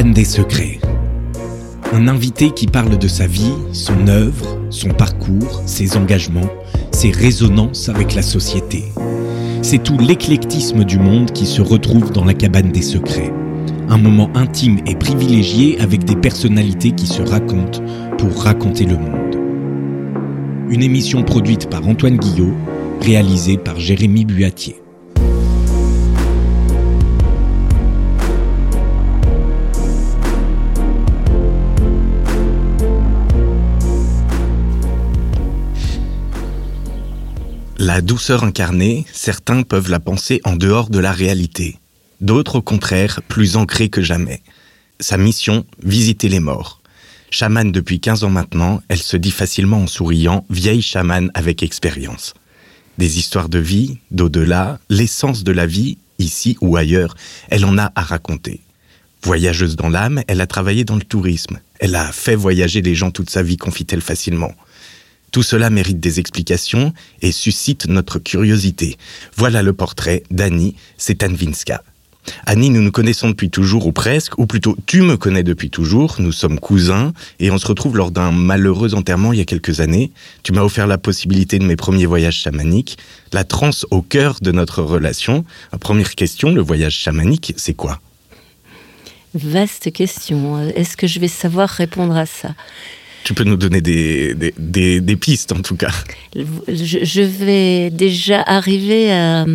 cabane des secrets. Un invité qui parle de sa vie, son œuvre, son parcours, ses engagements, ses résonances avec la société. C'est tout l'éclectisme du monde qui se retrouve dans la cabane des secrets. Un moment intime et privilégié avec des personnalités qui se racontent pour raconter le monde. Une émission produite par Antoine Guillot, réalisée par Jérémy Buatier. La douceur incarnée, certains peuvent la penser en dehors de la réalité. D'autres, au contraire, plus ancrés que jamais. Sa mission, visiter les morts. Chamane depuis 15 ans maintenant, elle se dit facilement en souriant, vieille chamane avec expérience. Des histoires de vie, d'au-delà, l'essence de la vie, ici ou ailleurs, elle en a à raconter. Voyageuse dans l'âme, elle a travaillé dans le tourisme. Elle a fait voyager les gens toute sa vie, confie-t-elle facilement. Tout cela mérite des explications et suscite notre curiosité. Voilà le portrait d'Annie Setanvinska. Annie, nous nous connaissons depuis toujours, ou presque, ou plutôt tu me connais depuis toujours, nous sommes cousins, et on se retrouve lors d'un malheureux enterrement il y a quelques années. Tu m'as offert la possibilité de mes premiers voyages chamaniques, la transe au cœur de notre relation. première question, le voyage chamanique, c'est quoi? Vaste question. Est-ce que je vais savoir répondre à ça? Tu peux nous donner des, des, pistes en tout cas. Je, vais déjà arriver à...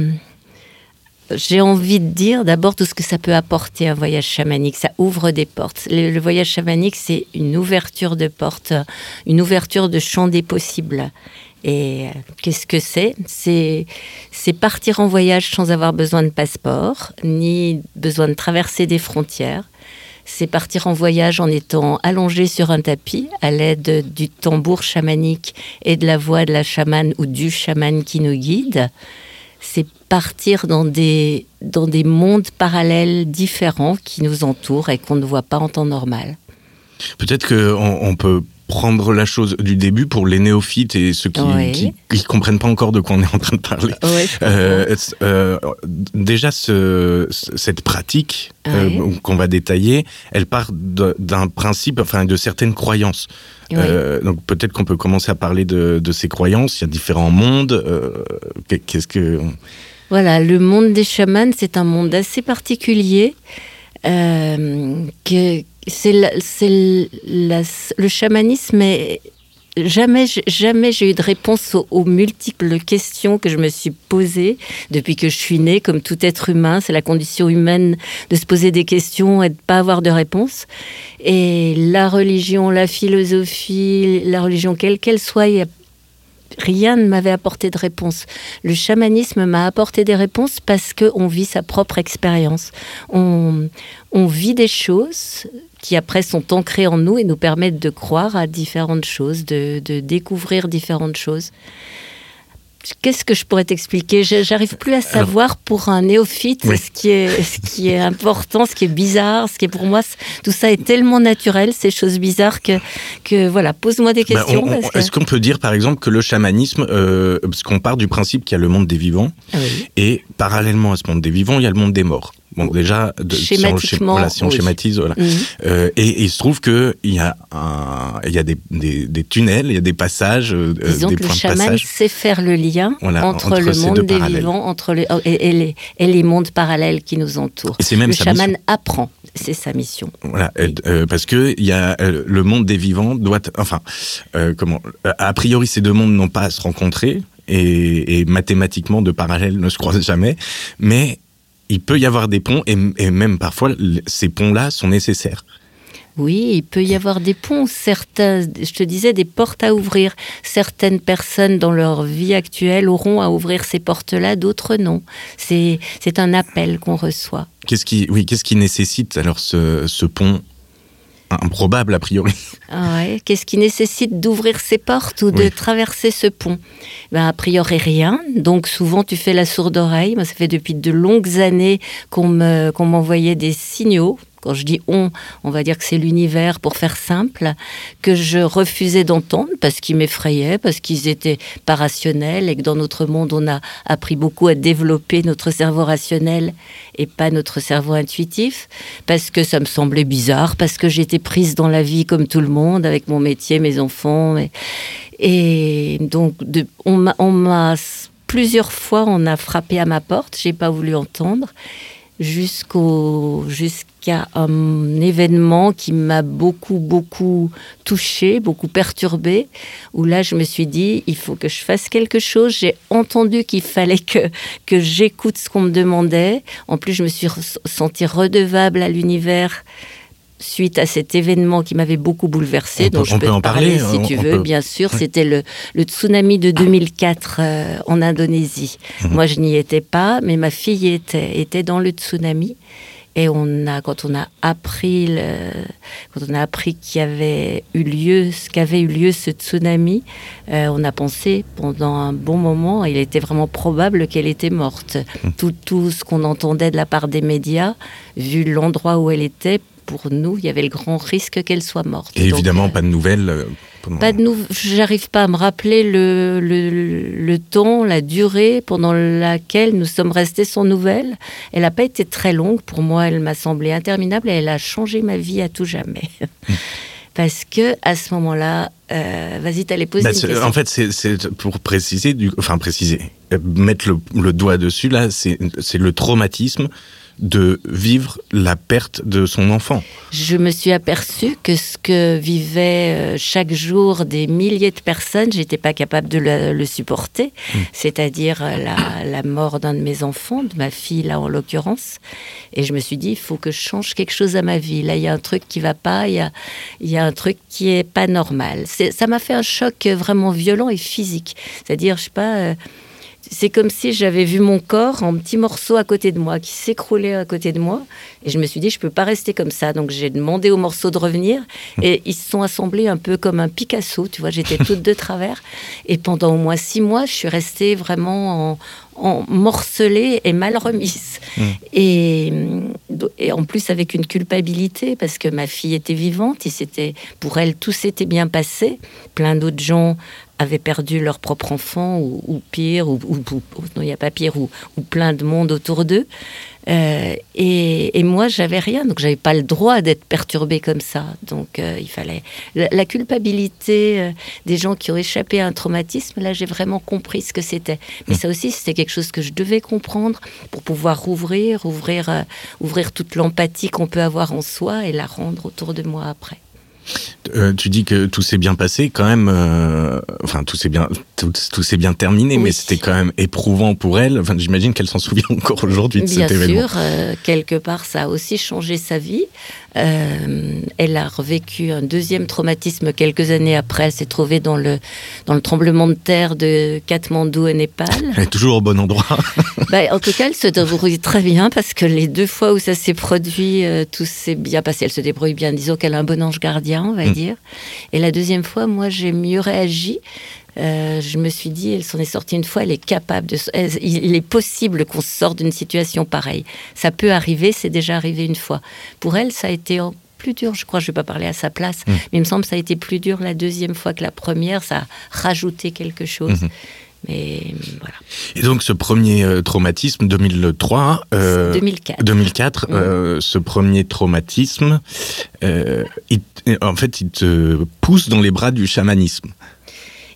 J'ai envie de dire d'abord tout ce que ça peut apporter un voyage chamanique. Ça ouvre des portes. Le, voyage chamanique, c'est une ouverture de portes, une ouverture de champ des possibles. Et euh, qu'est-ce que c'est C'est partir en voyage sans avoir besoin de passeport, ni besoin de traverser des frontières c'est partir en voyage en étant allongé sur un tapis à l'aide du tambour chamanique et de la voix de la chamane ou du chaman qui nous guide. C'est partir dans des, dans des mondes parallèles différents qui nous entourent et qu'on ne voit pas en temps normal. Peut-être qu'on on peut prendre la chose du début pour les néophytes et ceux qui ne comprennent pas encore de quoi on est en train de parler. Euh, euh, déjà, ce, cette pratique euh, qu'on va détailler, elle part d'un principe, enfin de certaines croyances. donc peut-être qu'on peut commencer à parler de, de, ces croyances. Il y a différents mondes. Qu'est-ce que... Voilà, le monde des chamans, c'est un monde assez particulier. Que, c'est le chamanisme est jamais, jamais j'ai eu de réponse aux, multiples questions que je me suis posées depuis que je suis née, comme tout être humain. C'est la condition humaine de se poser des questions et de pas avoir de réponse. Et la religion, la philosophie, la religion, quelle qu'elle soit, il rien ne m'avait apporté de réponse. Le chamanisme m'a apporté des réponses parce qu'on vit sa propre expérience. On, vit des choses qui après sont ancrées en nous et nous permettent de croire à différentes choses, de découvrir différentes choses. Qu'est-ce que je pourrais t'expliquer? J'arrive plus à savoir pour un néophyte ce, qui est, ce qui est important, ce qui est bizarre, ce qui est pour moi, tout ça est tellement naturel, ces choses bizarres que, que voilà, pose-moi des bah, questions. Est-ce qu'on peut dire par exemple que le chamanisme, euh, parce qu'on part du principe qu'il y a le monde des vivants, ah et parallèlement à ce monde des vivants, il y a le monde des morts. Bon, déjà, de, Schématiquement, si on, schématise, voilà. Mhm. Euh, et, il se trouve qu'il y a, un, il y a des, des, tunnels, il y a des passages, euh, Disons des que le chaman sait faire le lien entre, le monde des vivants entre les, oh, et, les, et, les, mondes parallèles qui nous entourent. Le chaman apprend, c'est sa mission. Voilà, euh, parce que il y a le monde des vivants doit, enfin, comment, a priori ces deux mondes n'ont pas à se rencontrer. Et, et, mathématiquement de parallèles ne se croisent jamais, mais il peut y avoir des ponts et, même parfois ces ponts-là sont nécessaires. Oui, il peut y avoir des ponts, certains, je te disais, des portes à ouvrir. Certaines personnes dans leur vie actuelle auront à ouvrir ces portes-là, d'autres non. C'est un appel qu'on reçoit. Qu'est-ce qui, oui, qu'est-ce qui nécessite alors ce, ce pont improbable a priori. Ah Qu'est-ce qui nécessite d'ouvrir ces portes ou de traverser ce pont? Ben, A priori rien. Donc souvent tu fais la sourde oreille. Moi ça fait depuis de longues années qu'on m'envoyait des signaux quand je dis on, on va dire que c'est l'univers pour faire simple, que je refusais d'entendre parce qu'ils m'effrayaient, parce qu'ils étaient pas rationnels et que dans notre monde, on a appris beaucoup à développer notre cerveau rationnel et pas notre cerveau intuitif, parce que ça me semblait bizarre, parce que j'étais prise dans la vie comme tout le monde, avec mon métier, mes enfants. Et, donc, de, on m'a plusieurs fois, on a frappé à ma porte, j'ai pas voulu entendre jusqu'au jusqu'à un événement qui m'a beaucoup beaucoup touché, beaucoup perturbé où là je me suis dit il faut que je fasse quelque chose, j'ai entendu qu'il fallait que que j'écoute ce qu'on me demandait. En plus je me suis sentie redevable à l'univers suite à cet événement qui m'avait beaucoup bouleversé. donc je peux, en parler, si tu veux. Bien sûr, c'était le, le, tsunami de 2004 euh, en Indonésie. Mhm. Moi, je n'y étais pas, mais ma fille était, était dans le tsunami. Et on a, quand on a appris, le, quand on a appris qu'il y avait eu lieu, ce qu'avait eu lieu ce tsunami, euh, on a pensé pendant un bon moment, il était vraiment probable qu'elle était morte. Mhm. Tout, tout ce qu'on entendait de la part des médias, vu l'endroit où elle était, pour nous, il y avait le grand risque qu'elle soit morte. Et évidemment, pas de nouvelles euh, Pas de. J'arrive pas à me rappeler le, le, temps, la durée pendant laquelle nous sommes restés sans nouvelles. Elle n'a pas été très longue. Pour moi, elle m'a semblé interminable et elle a changé ma vie à tout jamais. Parce que à ce moment-là, euh, vas-y, t'allais poser bah, une question. En fait, c'est pour préciser, du, enfin préciser, euh, mettre le, le doigt dessus là, c'est le traumatisme de vivre la perte de son enfant. Je me suis aperçue que ce que vivaient euh, chaque jour des milliers de personnes, j'étais pas capable de le, supporter, hmm. c'est-à-dire euh, la, mort d'un de mes enfants, de ma fille là en l'occurrence. Et je me suis dit, il faut que je change quelque chose à ma vie. Là, il y a un truc qui va pas, il y a, il y a un truc qui est pas normal. Ça m'a fait un choc vraiment violent et physique. C'est-à-dire, je sais pas. Euh, c'est comme si j'avais vu mon corps en petits morceaux à côté de moi, qui s'écroulait à côté de moi. Et je me suis dit, je peux pas rester comme ça. Donc j'ai demandé aux morceaux de revenir. Et ils se sont assemblés un peu comme un Picasso. Tu vois, j'étais toute de travers. Et pendant au moins six mois, je suis restée vraiment en, en morcelée et mal remise. Hmm. Et, et, en plus avec une culpabilité parce que ma fille était vivante et c'était pour elle tout s'était bien passé. Plein d'autres gens avaient perdu leur propre enfant ou, pire, ou, non il n'y a pas pire, ou, plein de monde autour d'eux. Euh, et, moi, j'avais rien, donc j'avais pas le droit d'être perturbée comme ça. Donc euh, il fallait la, culpabilité euh, des gens qui ont échappé à un traumatisme. Là, j'ai vraiment compris ce que c'était. Mais ça aussi, c'était quelque chose que je devais comprendre pour pouvoir ouvrir, ouvrir, ouvrir toute l'empathie qu'on peut avoir en soi et la rendre autour de moi après. Euh, tu dis que tout s'est bien passé, quand même. Euh, enfin, tout s'est bien, tout, s'est bien terminé, mais c'était quand même éprouvant pour elle. Enfin, j'imagine qu'elle s'en souvient encore aujourd'hui de cet événement. Bien sûr, euh, quelque part, ça a aussi changé sa vie. elle a revécu un deuxième traumatisme quelques années après. Elle s'est trouvée dans le dans le tremblement de terre de Katmandou au Népal. Elle est toujours au bon endroit. bah, en tout cas, elle se débrouille très bien parce que les deux fois où ça s'est produit, tout s'est bien passé. Elle se débrouille bien. Disons qu'elle a un bon ange gardien on va mm. dire. Et la deuxième fois, moi, j'ai mieux réagi. Euh, je me suis dit, elle s'en est sortie une fois, elle est capable de. il est possible qu'on sorte d'une situation pareille. Ça peut arriver, c'est déjà arrivé une fois. Pour elle, ça a été plus dur, je crois, je ne vais pas parler à sa place, mm. mais il me semble que ça a été plus dur la deuxième fois que la première, ça a rajouté quelque chose. Mm-hmm. Mais voilà. Et donc ce premier euh, traumatisme, 2003, 2004, 2004 ce premier traumatisme, euh, en fait, il te pousse dans les bras du chamanisme.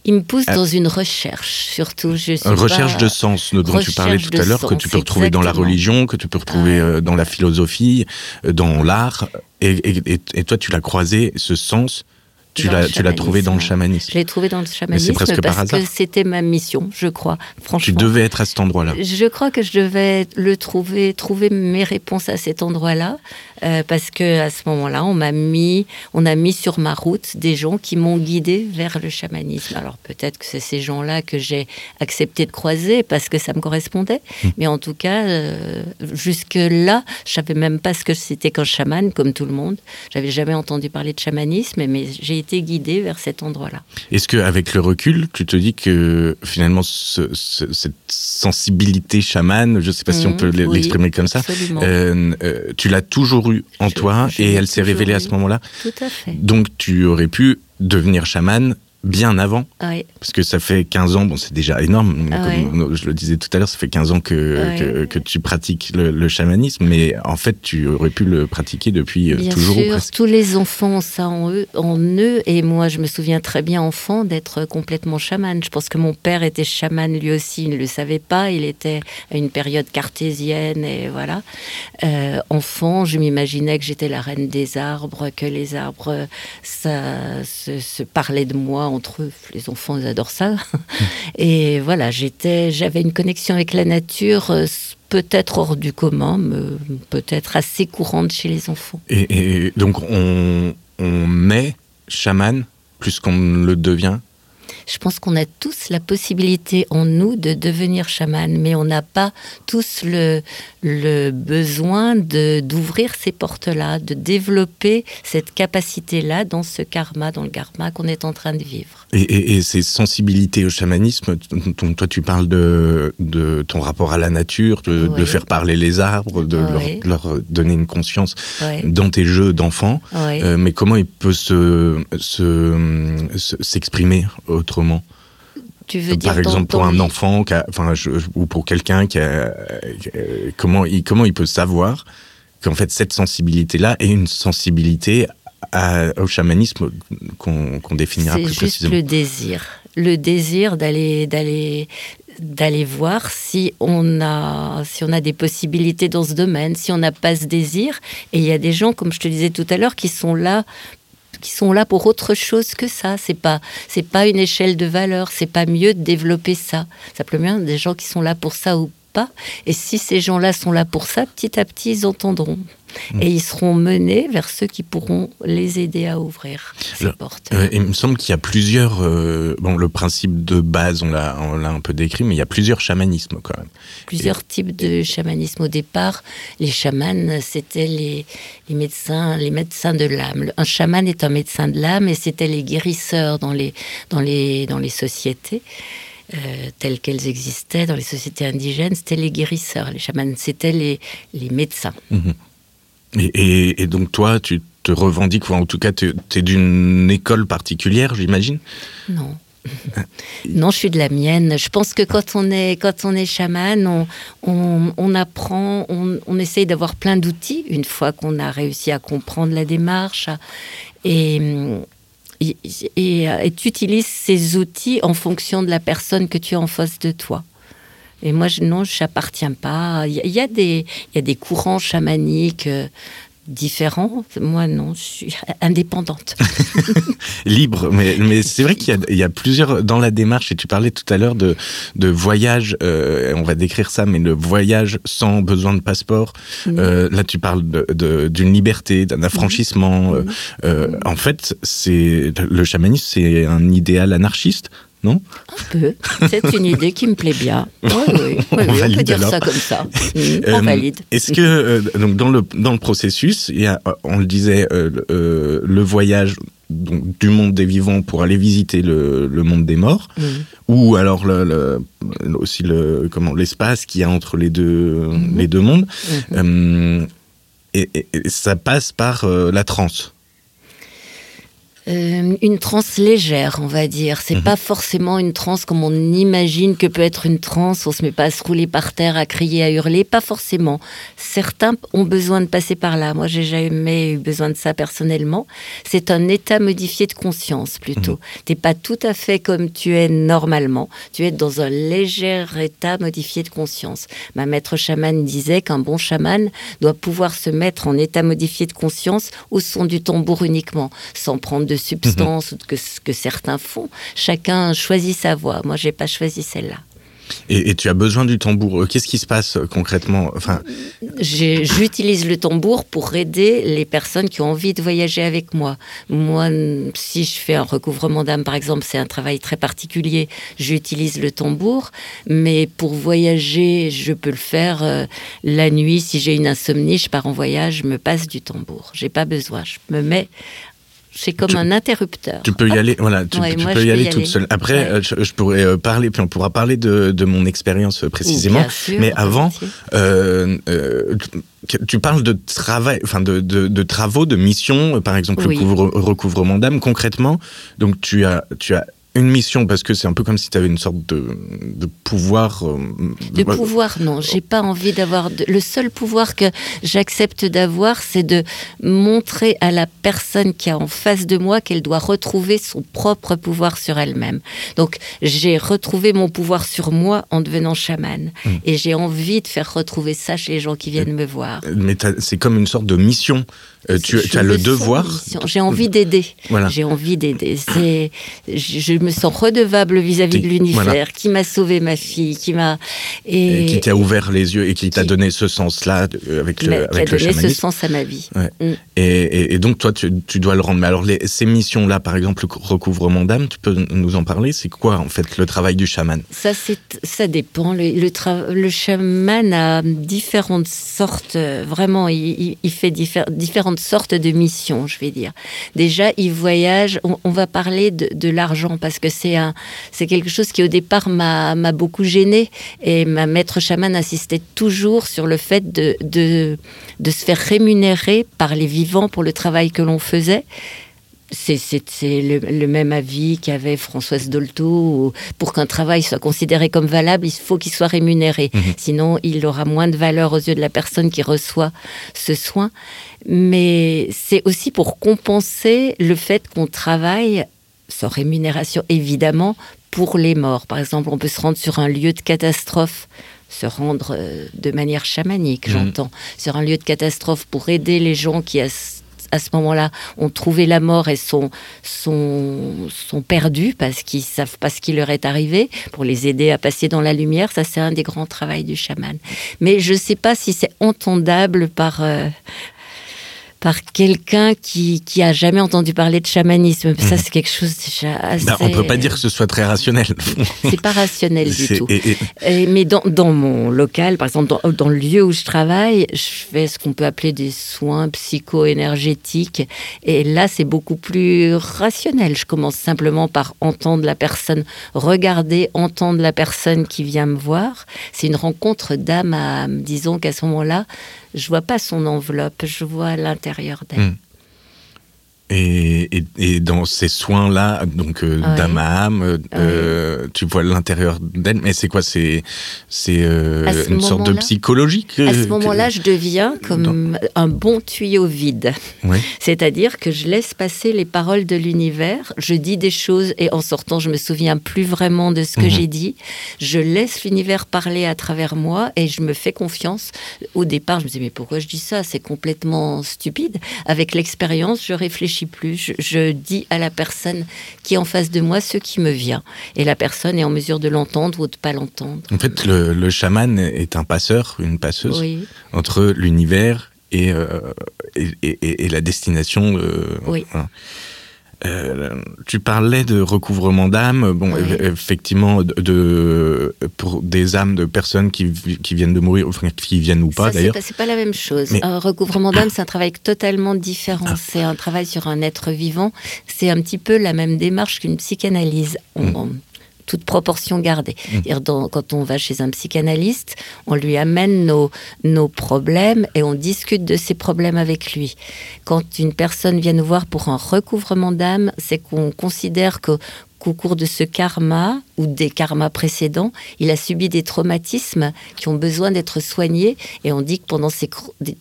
Il me pousse euh, dans une recherche, surtout. Je une recherche de sens dont tu parlais tout à l'heure, que tu peux retrouver dans la religion, que tu peux retrouver dans la philosophie, dans l'art. Et, et, toi, tu l'as croisé, ce sens, tu l'as, trouvé dans le chamanisme. Je l'ai trouvé dans le chamanisme presque parce que c'était ma mission, je crois. Franchement. Tu devais être à cet endroit-là. Je crois que je devais le trouver, trouver mes réponses à cet endroit-là, euh, parce que à ce moment-là, on m'a mis, on a mis sur ma route des gens qui m'ont guidé vers le chamanisme. Alors peut-être que c'est ces gens-là que j'ai accepté de croiser parce que ça me correspondait, hmm. mais en tout cas, euh, jusque là, je savais même pas ce que c'était qu'un chaman, comme tout le monde. J'avais jamais entendu parler de chamanisme, mais j'ai été guidée vers cet endroit-là. Est-ce qu'avec le recul, tu te dis que finalement, cette sensibilité chamane, je ne sais pas si on mmh, peut l'exprimer comme ça, euh, tu l'as toujours en toi et elle s'est révélée à ce moment-là. Tout à fait. Donc tu aurais pu devenir chamane bien avant. Parce que ça fait 15 ans, bon, c'est déjà énorme. Comme je le disais tout à l'heure, ça fait 15 ans que, Ouais. que, que tu pratiques le, le chamanisme, mais en fait, tu aurais pu le pratiquer depuis euh, Bien toujours ou sûr, tous les enfants ont ça en eux, en eux. Et moi, je me souviens très bien, enfant, d'être complètement chaman. Je pense que mon père était chaman lui aussi. Il ne le savait pas. Il était à une période cartésienne. Et voilà. Euh, enfant, je m'imaginais que j'étais la reine des arbres, que les arbres ça, se, se parlaient de moi entre eux. Les enfants, ils adorent ça. Et voilà, j'étais, j'avais une connexion avec la nature. euh, Peut-être hors du commun, mais peut-être assez courante chez les enfants. Et, donc, on, on est chaman plus qu'on le devient? Je pense qu'on a tous la possibilité en nous de devenir chaman, mais on n'a pas tous le, le besoin d'ouvrir ces portes-là, de développer cette capacité-là dans ce karma, dans le karma qu'on est en train de vivre. Et, et- et ces sensibilités au chamanisme, t- t- toi tu parles de, de ton rapport à la nature, de, faire parler les arbres, de leur- Oui. de leur, donner une conscience dans tes jeux d'enfants. Euh, mais comment il peut se, se- se- s'exprimer autrement tu veux dire Par exemple, pour un enfant, qui a- enfin, je- ou pour quelqu'un qui a, euh, comment, il, comment il peut savoir qu'en fait cette sensibilité-là est une sensibilité à- au chamanisme qu'on, définira C'est plus juste précisément. le désir, le désir d'aller d'aller d'aller voir si on a si on a des possibilités dans ce domaine, si on n'a pas ce désir. Et il y a des gens, comme je te disais tout à l'heure, qui sont là qui sont là pour autre chose que ça. C'est pas c'est pas une échelle de valeur. C'est pas mieux de développer ça. Simplement des gens qui sont là pour ça ou pas. Et si ces gens-là sont là pour ça, petit à petit ils entendront. Et ils seront menés vers ceux qui pourront les aider à ouvrir ces Le- portes. Euh, il me semble qu'il y a plusieurs. euh, bon, le principe de base, on l'a, un peu décrit, mais il y a plusieurs chamanismes quand même. plusieurs types de chamanisme. Au départ, les chamans, c'était les, les médecins, les médecins de l'âme. Un chaman est un médecin de l'âme et c'était les guérisseurs dans les, dans les, dans les sociétés. euh, telles qu'elles existaient dans les sociétés indigènes, c'était les guérisseurs. Les chamans, c'était les, les médecins. Et, et- et donc toi, tu te revendiques, ou en tout cas, tu es d'une école particulière, j'imagine? Non. Non, je suis de la mienne. Je pense que quand on est, quand on est chaman, on, on, on apprend, on, on essaye d'avoir plein d'outils une fois qu'on a réussi à comprendre la démarche. Et, et, et, et tu utilises ces outils en fonction de la personne que tu as en face de toi. Et moi, je, non, je n'appartiens pas. Il y, a- il y a des, il y a des courants chamaniques euh, différents. Moi, non, je suis indépendante. Libre, mais, mais c'est vrai qu'il y a, il y a plusieurs dans la démarche, et tu parlais tout à l'heure de, de voyage, euh, on va décrire ça, mais le voyage sans besoin de passeport. Euh, là, tu parles de- de- d'une liberté, d'un affranchissement. euh, en fait, c'est le chamanisme, c'est un idéal anarchiste, non Un peu. C'est une idée qui me plaît bien. Oui, oui, on, valide peut dire alors. ça comme ça. Mm, Euh, on valide. Est-ce que euh, donc dans le dans le processus, il y a, euh, on le disait, euh, le- euh, voyage donc, du monde des vivants pour aller visiter le, le monde des morts, Mm. ou alors le, le- aussi le comment l'espace qu'il y a entre les deux Mhm. les deux mondes. Mhm. Euh, et, et- et ça passe par euh, la transe. Euh, une transe légère, on va dire. C'est Mhm. pas forcément une transe comme on imagine que peut être une transe. On se met pas à se rouler par terre, à crier, à hurler. Pas forcément. Certains ont besoin de passer par là. Moi, j'ai jamais eu besoin de ça personnellement. C'est un état modifié de conscience plutôt. T'es pas tout à fait comme tu es normalement. Tu es dans un léger état modifié de conscience. Ma maître chamane disait qu'un bon chaman doit pouvoir se mettre en état modifié de conscience au son du tambour uniquement, sans prendre de substance ou que que certains font. Chacun choisit sa voie. Moi, j'ai pas choisi celle-là. Et, et tu as besoin du tambour. Euh, Qu'est-ce qui se passe euh, concrètement? Enfin, J'utilise le tambour pour aider les personnes qui ont envie de voyager avec moi. Moi, si je fais un recouvrement d'âme, par exemple, c'est un travail très particulier, j'utilise le tambour. Mais pour voyager, je peux le faire euh, la nuit. Si j'ai une insomnie, je pars en voyage, je me passe du tambour. J'ai pas besoin. Je me mets C'est comme un interrupteur. Tu peux y aller, voilà, tu, peux y aller toute seule. Après, euh, je, pourrais euh, parler, puis on pourra parler de, mon expérience précisément. mais avant, tu parles de travail, enfin de, de, travaux, de missions, par exemple le recouvrement d'âme. Concrètement, donc tu as, tu as une mission parce que c'est un peu comme si tu avais une sorte de, pouvoir. Euh, de pouvoir, non. J'ai pas envie d'avoir. Le seul pouvoir que j'accepte d'avoir, c'est de montrer à la personne qui est en face de moi qu'elle doit retrouver son propre pouvoir sur elle-même. Donc j'ai retrouvé mon pouvoir sur moi en devenant chamane. Hmm. Et j'ai envie de faire retrouver ça chez les gens qui viennent me voir. Mais c'est comme une sorte de mission euh, tu, as le devoir. J'ai envie d'aider. J'ai envie d'aider. C'est, je, me sens redevable vis-à-vis de l'univers, qui m'a sauvé ma fille, qui m'a et, qui t'a ouvert les yeux et qui t'a donné ce sens-là avec le avec qui a donné ce sens à ma vie. Mm. Et, et, donc toi, tu, tu, dois le rendre. Mais alors les, ces missions-là, par exemple, le recouvrement d'âme, tu peux nous en parler? C'est quoi en fait le travail du chaman? Ça, c'est, ça dépend. Le, le, le, chaman a différentes sortes. Vraiment, il, il fait différentes sorte de mission, je vais dire. Déjà, il voyage, on, va parler de, l'argent parce que c'est un, c'est quelque chose qui au départ m'a, beaucoup gêné et ma maître chaman insistait toujours sur le fait de, de, de se faire rémunérer par les vivants pour le travail que l'on faisait c'est le, même avis qu'avait Françoise Dolto. Pour qu'un travail soit considéré comme valable, il faut qu'il soit rémunéré. Mhm. Sinon, il aura moins de valeur aux yeux de la personne qui reçoit ce soin. Mais c'est aussi pour compenser le fait qu'on travaille sans rémunération, évidemment, pour les morts. Par exemple, on peut se rendre sur un lieu de catastrophe se rendre euh, de manière chamanique, mhm. j'entends, sur un lieu de catastrophe pour aider les gens qui, à ce moment-là ont trouvé la mort et sont, sont, sont perdus parce qu'ils savent pas ce qui leur est arrivé, pour les aider à passer dans la lumière. Ça, c'est un des grands travaux du chaman. Mais je ne sais pas si c'est entendable par... Euh, par quelqu'un qui, qui a jamais entendu parler de chamanisme. Ça, mhm. c'est quelque chose déjà assez... Bah, on peut pas dire que ce soit très rationnel. c'est pas rationnel du tout. mais dans, dans, mon local, par exemple, dans, dans, le lieu où je travaille, je fais ce qu'on peut appeler des soins psycho-énergétiques. Et là, c'est beaucoup plus rationnel. Je commence simplement par entendre la personne, regarder, entendre la personne qui vient me voir. C'est une rencontre d'âme, disons qu'à ce moment-là, je vois pas son enveloppe, je vois l'intérieur d'elle. Hmm. Et, et, dans ces soins-là, donc euh, d'âme euh, tu vois l'intérieur d'elle, mais c'est quoi C'est c'est euh, une sorte de psychologique À ce moment-là, je deviens comme un bon tuyau vide. C'est-à-dire que je laisse passer les paroles de l'univers, je dis des choses et en sortant, je me souviens plus vraiment de ce que mhm. j'ai dit. Je laisse l'univers parler à travers moi et je me fais confiance. Au départ, je me disais mais pourquoi je dis ça? C'est complètement stupide. Avec l'expérience, je réfléchis plus. Je, dis à la personne qui est en face de moi ce qui me vient. Et la personne est en mesure de l'entendre ou de pas l'entendre. En fait, le, chaman est un passeur, une passeuse entre l'univers et, euh, et, la destination. oui. Euh, tu parlais de recouvrement d'âme, bon, effectivement, de, pour des âmes de personnes qui, qui viennent de mourir, enfin, qui viennent ou pas d'ailleurs. C'est pas, la même chose. Un recouvrement d'âme, c'est un travail totalement différent. Ah. C'est un travail sur un être vivant. C'est un petit peu la même démarche qu'une psychanalyse. Hmm toute proportion gardée. Mmh. quand on va chez un psychanalyste, on lui amène nos, nos problèmes et on discute de ces problèmes avec lui. Quand une personne vient nous voir pour un recouvrement d'âme, c'est qu'on considère que qu'au cours de ce karma ou des karmas précédents, il a subi des traumatismes qui ont besoin d'être soignés. Et on dit que pendant ces,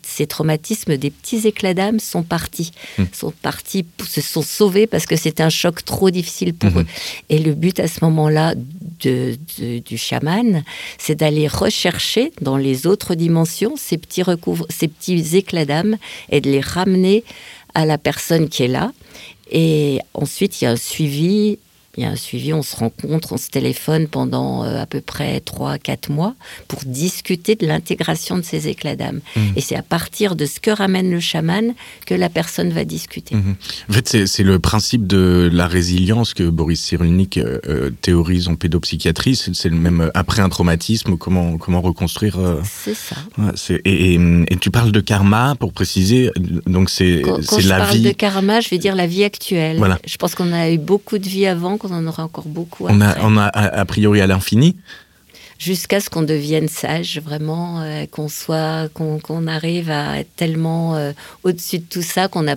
ces traumatismes, des petits éclats d'âme sont partis, hmm. sont partis, se sont sauvés parce que c'était un choc trop difficile pour hmm. eux. Et le but à ce moment-là de, du chaman, c'est d'aller rechercher dans les autres dimensions ces petits ces petits éclats d'âme et de les ramener à la personne qui est là. Et ensuite, il y a un suivi il y a un suivi, on se rencontre, on se téléphone pendant euh, à peu près 3-4 mois pour discuter de l'intégration de ces éclats d'âme. Mmh. Et c'est à partir de ce que ramène le chaman que la personne va discuter. Mmh. En fait, c'est le principe de la résilience que Boris Cyrulnik euh, euh, théorise en pédopsychiatrie. C'est le même après un traumatisme, comment, comment reconstruire. c'est ça. et, et, tu parles de karma, pour préciser, donc c'est la vie. Quand je parle de karma, je vais dire la vie actuelle. Voilà. Je pense qu'on a eu beaucoup de vie avant, qu'on en aura encore beaucoup on A, on a a priori à l'infini jusqu'à ce qu'on devienne sage, vraiment, euh, qu'on soit, qu'on arrive à être tellement euh, au-dessus de tout ça qu'on n'a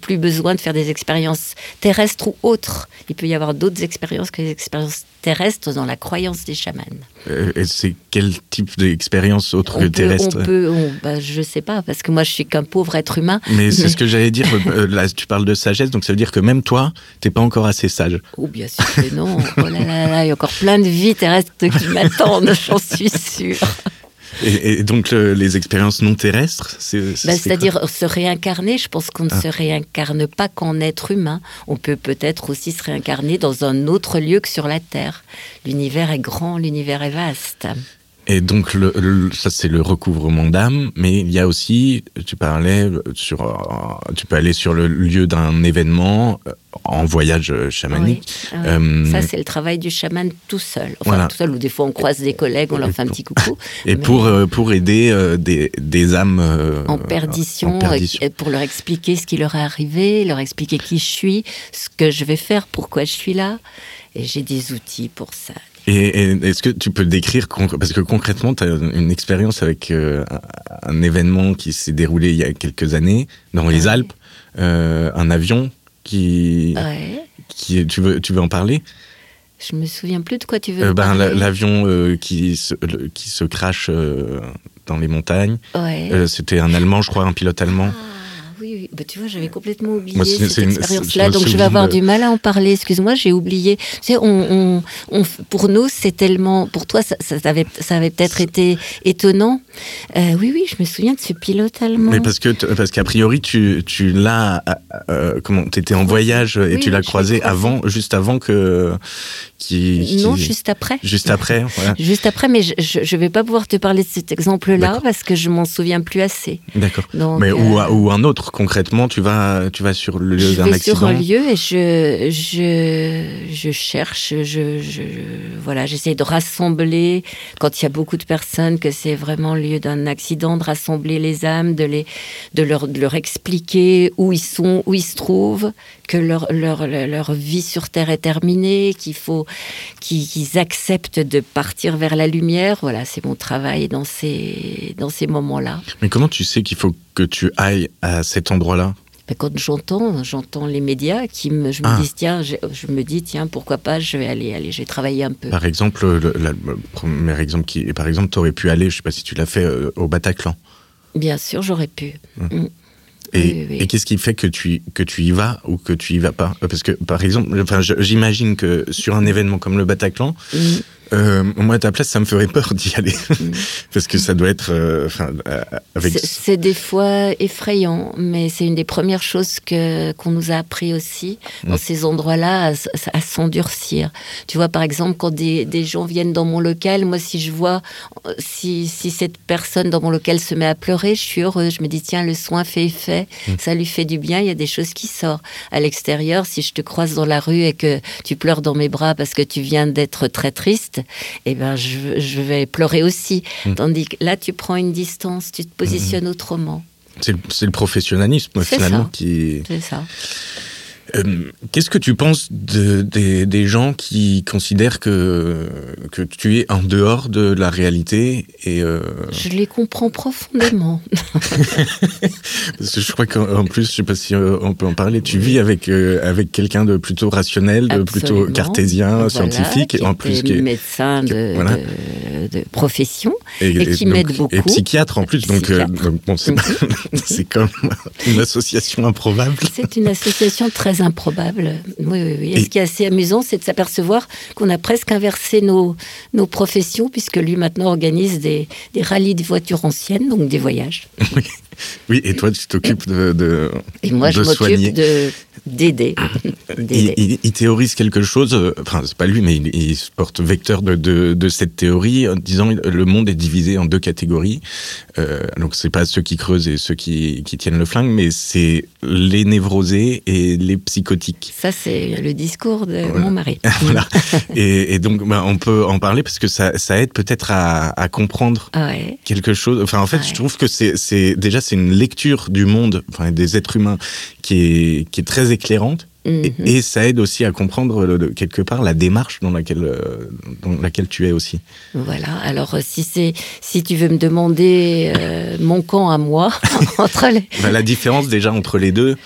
plus besoin de faire des expériences terrestres ou autres. Il peut y avoir d'autres expériences que les expériences terrestres dans la croyance des chamans. Euh, c'est quel type d'expérience autre que terrestre on peut, bah, Je sais pas, parce que moi je suis qu'un pauvre être humain. Mais, c'est ce que j'allais dire, là tu parles de sagesse, donc ça veut dire que même toi, t'es pas encore assez sage. Oh bien sûr que non, oh là là là, il y a encore plein de vies terrestres qui j'en suis sûre. Et, donc les expériences non terrestres, bah, c'est-à-dire se réincarner. Je pense qu'on ne ah. se réincarne pas qu'en être humain. On peut peut-être aussi se réincarner dans un autre lieu que sur la Terre. L'univers est grand, l'univers est vaste. Et donc, le, ça, c'est le recouvrement d'âme, mais il y a aussi, tu parlais sur, euh, tu peux aller sur le lieu d'un événement euh, en voyage euh, chamanique. Ah ça, c'est le travail du chaman tout seul. Enfin, tout seul, ou des fois, on croise des collègues, on leur fait un petit coucou. Et pour, pour aider des, des, âmes en perdition, pour leur expliquer ce qui leur est arrivé, leur expliquer qui je suis, ce que je vais faire, pourquoi je suis là. Et j'ai des outils pour ça, et, est-ce que tu peux le décrire Parce que concrètement, tu as une expérience avec euh, un événement qui s'est déroulé il y a quelques années dans les Alpes, euh, un avion qui, qui tu veux tu veux en parler? Je me souviens plus de quoi tu veux. Euh, ben, l'avion qui se, qui se crache dans les montagnes. C'était un Allemand, je crois, un pilote allemand. Ah oui, Bah, tu vois, j'avais complètement oublié cette expérience-là, donc je vais avoir du mal à en parler. Excuse-moi, j'ai oublié. Tu sais, on, on, pour nous, c'est tellement. Pour toi, ça, ça avait, ça avait peut-être été étonnant. Euh, oui, oui, je me souviens de ce pilote allemand. Mais parce que parce qu'a priori, tu, tu l'as. Euh, euh, comment T'étais en voyage et tu l'as croisé avant, juste avant que. Qui, non, juste après. Juste après, voilà. Juste après, mais je ne vais pas pouvoir te parler de cet exemple-là parce que je m'en souviens plus assez. D'accord. Mais ou, ou un autre concrètement, tu vas, tu vas sur le lieu d'un accident sur un lieu et je, je, je cherche, je, je voilà, j'essaie de rassembler, quand il y a beaucoup de personnes, que c'est vraiment le lieu d'un accident, de rassembler les âmes, de, les, de, leur, de leur expliquer où ils sont, où ils se trouvent, que leur, leur, leur vie sur Terre est terminée, qu'il faut qu'ils acceptent de partir vers la lumière. Voilà, c'est mon travail dans ces, dans ces moments-là. Mais comment tu sais qu'il faut que tu ailles à cet endroit-là ben, quand j'entends, j'entends les médias qui me, je me ah. dis tiens, je, me dis tiens pourquoi pas, je vais aller, aller, je vais travailler un peu. Par exemple, le, premier exemple qui, par exemple, tu aurais pu aller, je sais pas si tu l'as fait, euh, au Bataclan. Bien sûr, j'aurais pu. Hum. Hum. Et, qu'est-ce qui fait que tu, que tu y vas ou que tu y vas pas? Parce que, par exemple, enfin, j'imagine que sur un événement comme le Bataclan, hum. Euh, moi, à ta place, ça me ferait peur d'y aller. Mm. Parce que ça doit être. Euh, euh, avec... C'est des fois effrayant, mais c'est une des premières choses que, qu'on nous a appris aussi, dans mm. ces endroits-là, à, s'endurcir. Tu vois, par exemple, quand des, des, gens viennent dans mon local, moi, si je vois, si, si, cette personne dans mon local se met à pleurer, je suis heureuse. Je me dis, tiens, le soin fait effet, mm. ça lui fait du bien, il y a des choses qui sortent. À l'extérieur, si je te croise dans la rue et que tu pleures dans mes bras parce que tu viens d'être très triste, eh ben, je, vais pleurer aussi. Mm. Tandis que là, tu prends une distance, tu te positionnes mm. autrement. C'est le, professionnalisme finalement qui. C'est ça. Euh, qu'est-ce que tu penses de, des gens qui considèrent que, que tu es en dehors de la réalité et euh, Je les comprends profondément. Parce que je crois qu'en plus, je sais pas si euh, on peut en parler, tu vis avec, avec quelqu'un de plutôt rationnel, de plutôt cartésien, scientifique, en plus qui est médecin de, de, profession et, qui m'aide beaucoup. Et psychiatre en plus, donc, bon, c'est comme une association improbable. C'est une association très improbable. Oui, oui, oui. Et, ce qui est assez amusant, c'est de s'apercevoir qu'on a presque inversé nos, nos professions, puisque lui maintenant organise des, des rallyes de voitures anciennes, donc des voyages. Oui, et toi, tu t'occupes de, de, Et moi, je de soigner. m'occupe de d'aider. d'aider. Il, il- il théorise quelque chose, euh, enfin, c'est pas lui, mais il, il se porte vecteur de, de, de cette théorie en disant que le monde est divisé en deux catégories. Euh, donc, c'est pas ceux qui creusent et ceux qui, qui tiennent le flingue, mais c'est les névrosés et les psychotiques. Ça, c'est le discours de Voilà. mon mari. voilà. Et, et donc, bah, on peut en parler parce que ça, ça aide peut-être à, à comprendre ouais. quelque chose. Enfin, en fait, Ouais. je trouve que c'est, c'est déjà c'est une lecture du monde, enfin des êtres humains, qui est qui est très éclairante. Et, Mhm. et ça aide aussi à comprendre le- quelque part la démarche dans laquelle euh, dans laquelle tu es aussi. Voilà. Alors, euh, si c'est, si tu veux me demander euh, mon camp à moi entre les, Bah, la différence déjà entre les deux,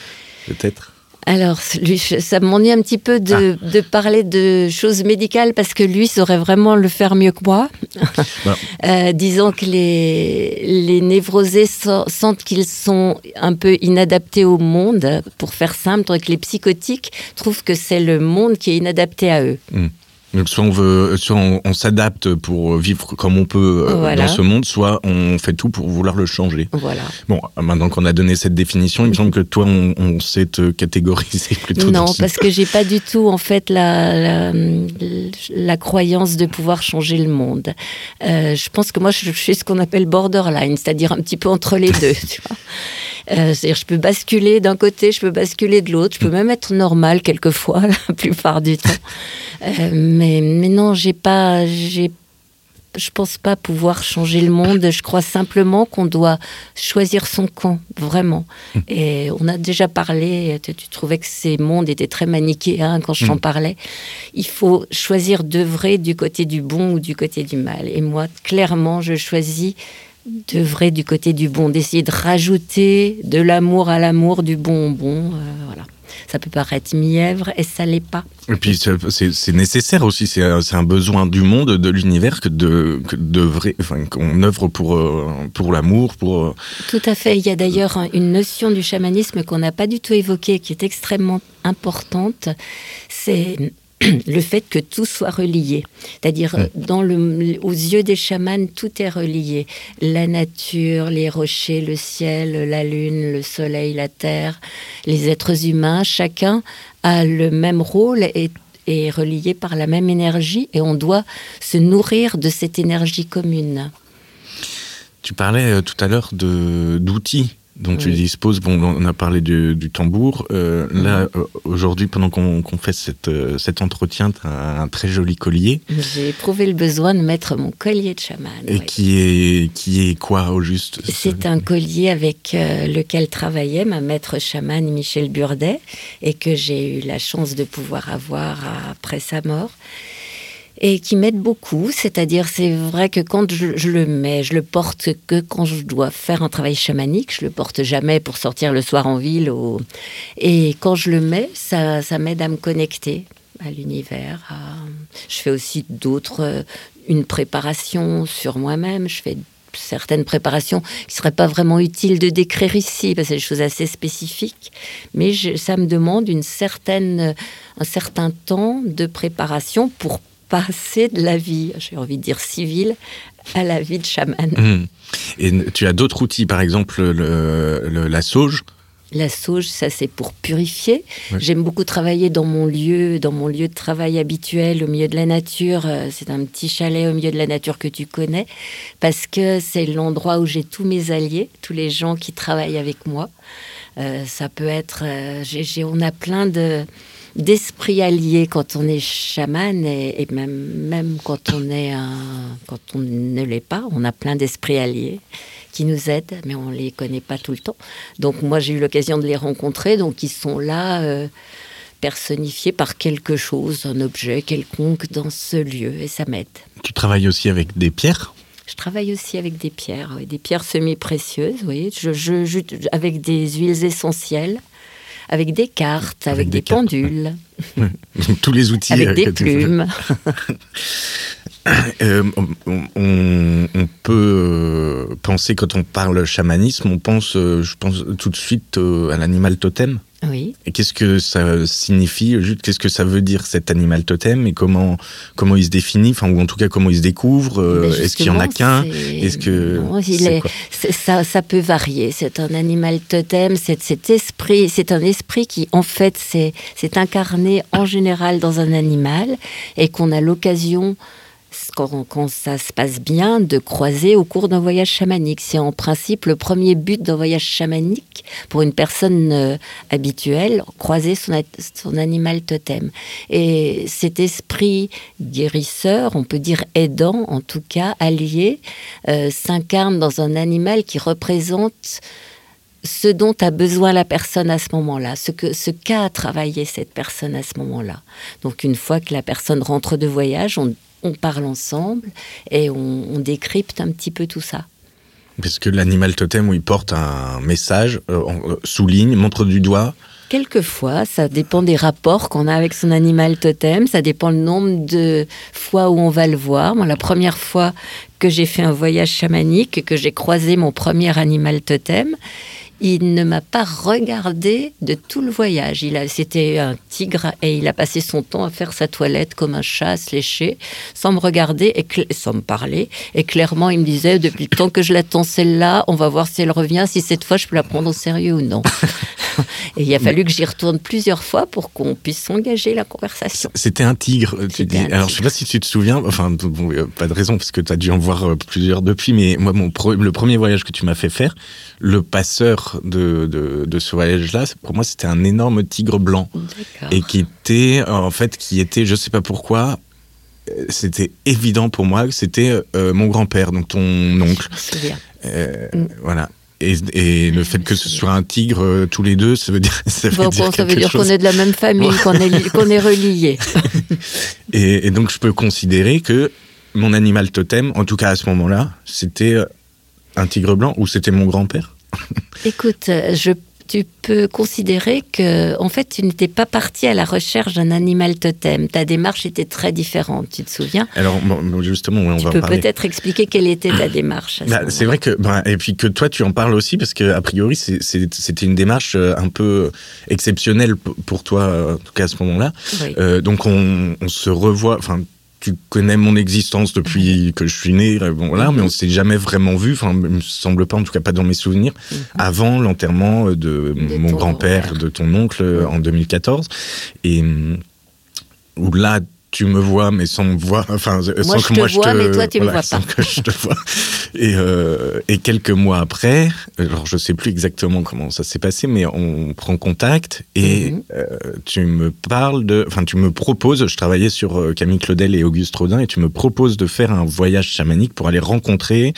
peut-être. Alors, lui, ça m'ennuie un petit peu de, Ah. de parler de choses médicales parce que lui saurait vraiment le faire mieux que moi. Voilà. Euh, disons que les, les névrosés so- sentent qu'ils sont un peu inadaptés au monde, pour faire simple, tandis que les psychotiques trouvent que c'est le monde qui est inadapté à eux. Donc soit on veut, soit on, on s'adapte pour vivre comme on peut euh, Voilà. dans ce monde, soit on fait tout pour vouloir le changer. Voilà. Bon, maintenant qu'on a donné cette définition, il me semble que toi, on, on sait te catégoriser plutôt. Non, dans ce- parce que j'ai pas du tout en fait la, la, la croyance de pouvoir changer le monde. Euh, je pense que moi je suis ce qu'on appelle borderline, c'est-à-dire un petit peu entre les deux. tu vois. Euh, c'est-à-dire je peux basculer d'un côté, je peux basculer de l'autre, je peux même être normal quelquefois la plupart du temps. Euh, mais, mais non, j'ai pas, j'ai je pense pas pouvoir changer le monde. Je crois simplement qu'on doit choisir son camp, vraiment. Et on a déjà parlé, tu, tu trouvais que ces mondes étaient très manichéens quand je t'en Mm. parlais. Il faut choisir d'œuvrer du côté du bon ou du côté du mal. Et moi, clairement, je choisis d'œuvrer du côté du bon, d'essayer de rajouter de l'amour à l'amour, du bon au bon. euh, voilà. Ça peut paraître mièvre et ça l'est pas. Et puis c'est- nécessaire aussi, c'est un, besoin du monde, de l'univers, que de d'œuvrer, enfin qu'on œuvre pour euh, pour l'amour, pour euh, Tout à fait. Il y a d'ailleurs un- une notion du chamanisme qu'on n'a pas du tout évoquée, qui est extrêmement importante. C'est le fait que tout soit relié. C'est-à-dire, dans le, aux yeux des chamans, tout est relié. La nature, les rochers, le ciel, la lune, le soleil, la terre, les êtres humains, chacun a le même rôle et est relié par la même énergie et on doit se nourrir de cette énergie commune. Tu parlais euh, tout à l'heure de dont tu disposes. Bon, on a parlé du, du tambour. Euh, Là, euh, aujourd'hui, pendant qu'on fait cette, euh, cet entretien, tu as un très joli collier. J'ai éprouvé le besoin de mettre mon collier de chaman. Et qui est qui est quoi au juste ce- C'est un collier avec euh, lequel travaillait ma maître chamane Michel Burdet et que j'ai eu la chance de pouvoir avoir après sa mort et qui m'aide beaucoup. C'est-à-dire, c'est vrai que quand je, le mets, je le porte que quand je dois faire un travail chamanique. Je le porte jamais pour sortir le soir en ville. Et quand je le mets, ça, m'aide à me connecter à l'univers. Je fais aussi d'autres, euh, une préparation sur moi-même. Je fais certaines préparations qui ne seraient pas vraiment utiles de décrire ici, parce que c'est des choses assez spécifiques, mais ça me demande une certaine, un certain temps de préparation pour passer de la vie, j'ai envie de dire civile, à la vie de chaman. Hum. Et tu as d'autres outils, par exemple le, le- la sauge? La sauge, ça c'est pour purifier. J'aime beaucoup travailler dans mon lieu, dans mon lieu de travail habituel, au milieu de la nature. Euh, C'est un petit chalet au milieu de la nature que tu connais, parce que c'est l'endroit où j'ai tous mes alliés, tous les gens qui travaillent avec moi. Euh, ça peut être, euh, on a plein de d'esprits alliés quand on est chaman et, et même même quand on est un, quand on ne l'est pas, on a plein d'esprits alliés qui nous aident, mais on les connaît pas tout le temps. Donc moi j'ai eu l'occasion de les rencontrer, donc ils sont là euh, personnifiés par quelque chose, un objet quelconque dans ce lieu, et ça m'aide. Tu travailles aussi avec des pierres? Je travaille aussi avec des pierres, oui, des pierres semi-précieuses, oui, je, je- je- avec des huiles essentielles, avec des cartes, avec, Avec des des, pendules, Tous les outils. avec euh, des plumes. Euh, on, peut penser, quand on parle chamanisme, on pense, je pense tout de suite à l'animal totem. Oui. Et qu'est-ce que ça signifie Qu'est-ce que ça veut dire cet animal totem? Et comment comment il se définit? Enfin, ou en tout cas comment il se découvre? Euh, Est-ce qu'il y en a qu'un? Est-ce que ça, ça peut varier. C'est un animal totem. C'est cet esprit. C'est un esprit qui, en fait, c'est incarné en général dans un animal et qu'on a l'occasion quand, ça se passe bien, de croiser au cours d'un voyage chamanique. C'est en principe le premier but d'un voyage chamanique pour une personne euh, habituelle, croiser son, animal totem. Et cet esprit guérisseur, on peut dire aidant, en tout cas allié, euh, s'incarne dans un animal qui représente ce dont a besoin la personne à ce moment-là, ce que ce qu'a travaillé cette personne à ce moment-là. Donc une fois que la personne rentre de voyage, on on parle ensemble et on, décrypte un petit peu tout ça. Parce que l'animal totem, où il porte un message, euh, euh, souligne, montre du doigt. Quelquefois, ça dépend des rapports qu'on a avec son animal totem, ça dépend le nombre de fois où on va le voir. Moi, la première fois que j'ai fait un voyage chamanique, que j'ai croisé mon premier animal totem, il ne m'a pas regardé de tout le voyage. Il a, c'était un tigre et il a passé son temps à faire sa toilette comme un chat à se lécher, sans me regarder et sans me parler. Et clairement, il me disait depuis le temps que je l'attends celle-là, on va voir si elle revient, si cette fois je peux la prendre au sérieux ou non. Et il a fallu que j'y retourne plusieurs fois pour qu'on puisse engager la conversation. C'était un tigre, tu dis. Alors, je sais pas si tu te souviens, enfin, pas de raison, parce que tu as dû en voir euh, plusieurs depuis, mais moi, mon le premier voyage que tu m'as fait faire, le passeur de, de, ce voyage-là, pour moi, c'était un énorme tigre blanc. Et qui était, en fait, qui était, je sais pas pourquoi, euh, c'était évident pour moi que c'était euh, mon grand-père, donc ton oncle. Euh, mm. Voilà. Et, le fait que ce soit un tigre euh, tous les deux, ça veut dire ça veut dire, ça veut dire qu'on est de la même famille, qu'on est, qu'on est reliés. et, donc je peux considérer que mon animal totem, en tout cas à ce moment-là, c'était un tigre blanc ou c'était mon grand-père? Écoute, je tu peux considérer que, en fait, tu n'étais pas parti à la recherche d'un animal totem. Ta démarche était très différente, tu te souviens? Alors, justement, on tu va peux peut-être expliquer quelle était ta démarche. Bah, c'est vrai que, bah, et puis que toi, tu en parles aussi, parce que, a priori, c'était une démarche euh, un peu exceptionnelle pour toi, euh, en tout cas à ce moment-là. Euh, donc, on, on se revoit, enfin, tu connais mon existence depuis que je suis né, euh, bon voilà, mais on s'est jamais vraiment vu. Enfin, il me semble pas, en tout cas pas dans mes souvenirs, mhm. avant l'enterrement de, mon grand-père, de ton oncle euh, en 2014, et où là tu me vois, mais sans me voir, enfin, sans que moi je te, mais toi tu me vois pas. que je te vois. Et, euh, et, quelques mois après, alors je sais plus exactement comment ça s'est passé, mais on prend contact et mhm. euh, tu me parles de, enfin, tu me proposes, je travaillais sur euh, Camille Claudel et Auguste Rodin, et tu me proposes de faire un voyage chamanique pour aller rencontrer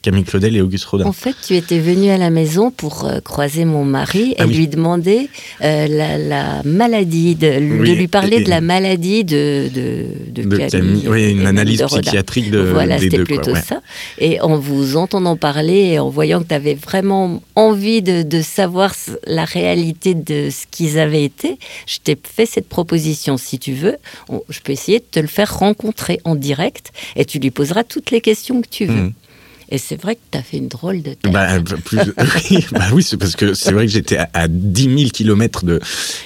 Camille Claudel et Auguste Rodin. En fait, tu étais venu à la maison pour euh, croiser mon mari et ah lui demander euh, la, maladie, de, lui parler de la maladie de, de, Camille. Oui, une analyse psychiatrique de, voilà, c'était plutôt ça. Et en vous entendant parler et en voyant que tu avais vraiment envie de, savoir la réalité de ce qu'ils avaient été, je t'ai fait cette proposition. Si tu veux, je peux essayer de te le faire rencontrer en direct et tu lui poseras toutes les questions que tu veux. Mmh. Et c'est vrai que tu as fait une drôle de tête. Bah, plus, oui, bah oui c'est parce que c'est vrai que j'étais à, 10 000 kilomètres de,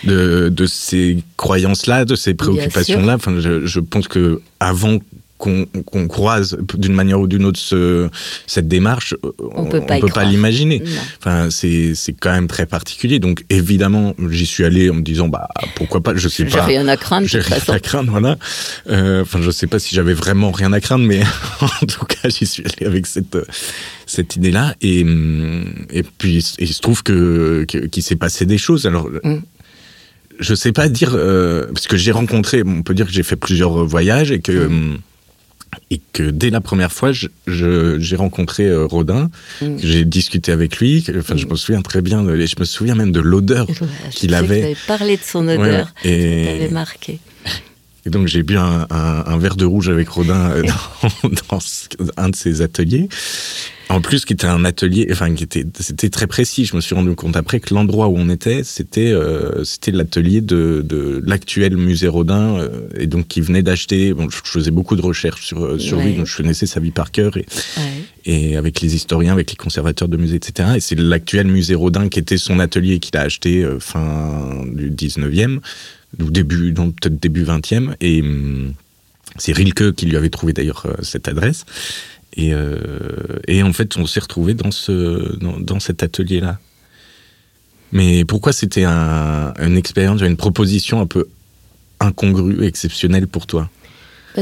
de, de ces croyances-là, de ces préoccupations-là. Enfin, je, je pense que avant qu'on croise d'une manière ou d'une autre ce, cette démarche, on ne peut pas, pas l'imaginer. Enfin, c'est quand même très particulier. Donc, évidemment, j'y suis allé en me disant, bah, pourquoi pas, je sais pas. J'ai rien à craindre. J'ai rien à craindre, voilà. Euh, enfin, je sais pas si j'avais vraiment rien à craindre, mais en tout cas, j'y suis allé avec cette, cette idée-là. Et, et puis, il se trouve que, qu'il s'est passé des choses. Alors, mm je sais pas dire euh, parce que j'ai rencontré, on peut dire que j'ai fait plusieurs voyages et que mm et que dès la première fois, j'ai rencontré euh, Rodin, mm. j'ai discuté avec lui, enfin, je me souviens très bien, de, je me souviens même de l'odeur qu'il avait. Tu parlé de son odeur, et... t'avait marqué. Et donc j'ai bu un, verre de rouge avec Rodin euh, dans, un de ses ateliers. En plus, qui était un atelier, enfin, qui était, c'était très précis. Je me suis rendu compte après que l'endroit où on était, c'était, euh, c'était l'atelier de, de l'actuel musée Rodin, euh, et donc qui venait d'acheter. Bon, je faisais beaucoup de recherches sur, euh, sur lui, donc je connaissais sa vie par cœur et, et avec les historiens, avec les conservateurs de musées, etc. Et c'est l'actuel musée Rodin qui était son atelier qu'il a acheté fin du 19e, ou début, peut-être début 20e, et hum, c'est Rilke qui lui avait trouvé d'ailleurs cette adresse. Et, euh, et en fait, on s'est retrouvé dans, ce, dans, dans cet atelier-là. Mais pourquoi c'était un, une expérience, une proposition un peu incongrue, exceptionnelle pour toi?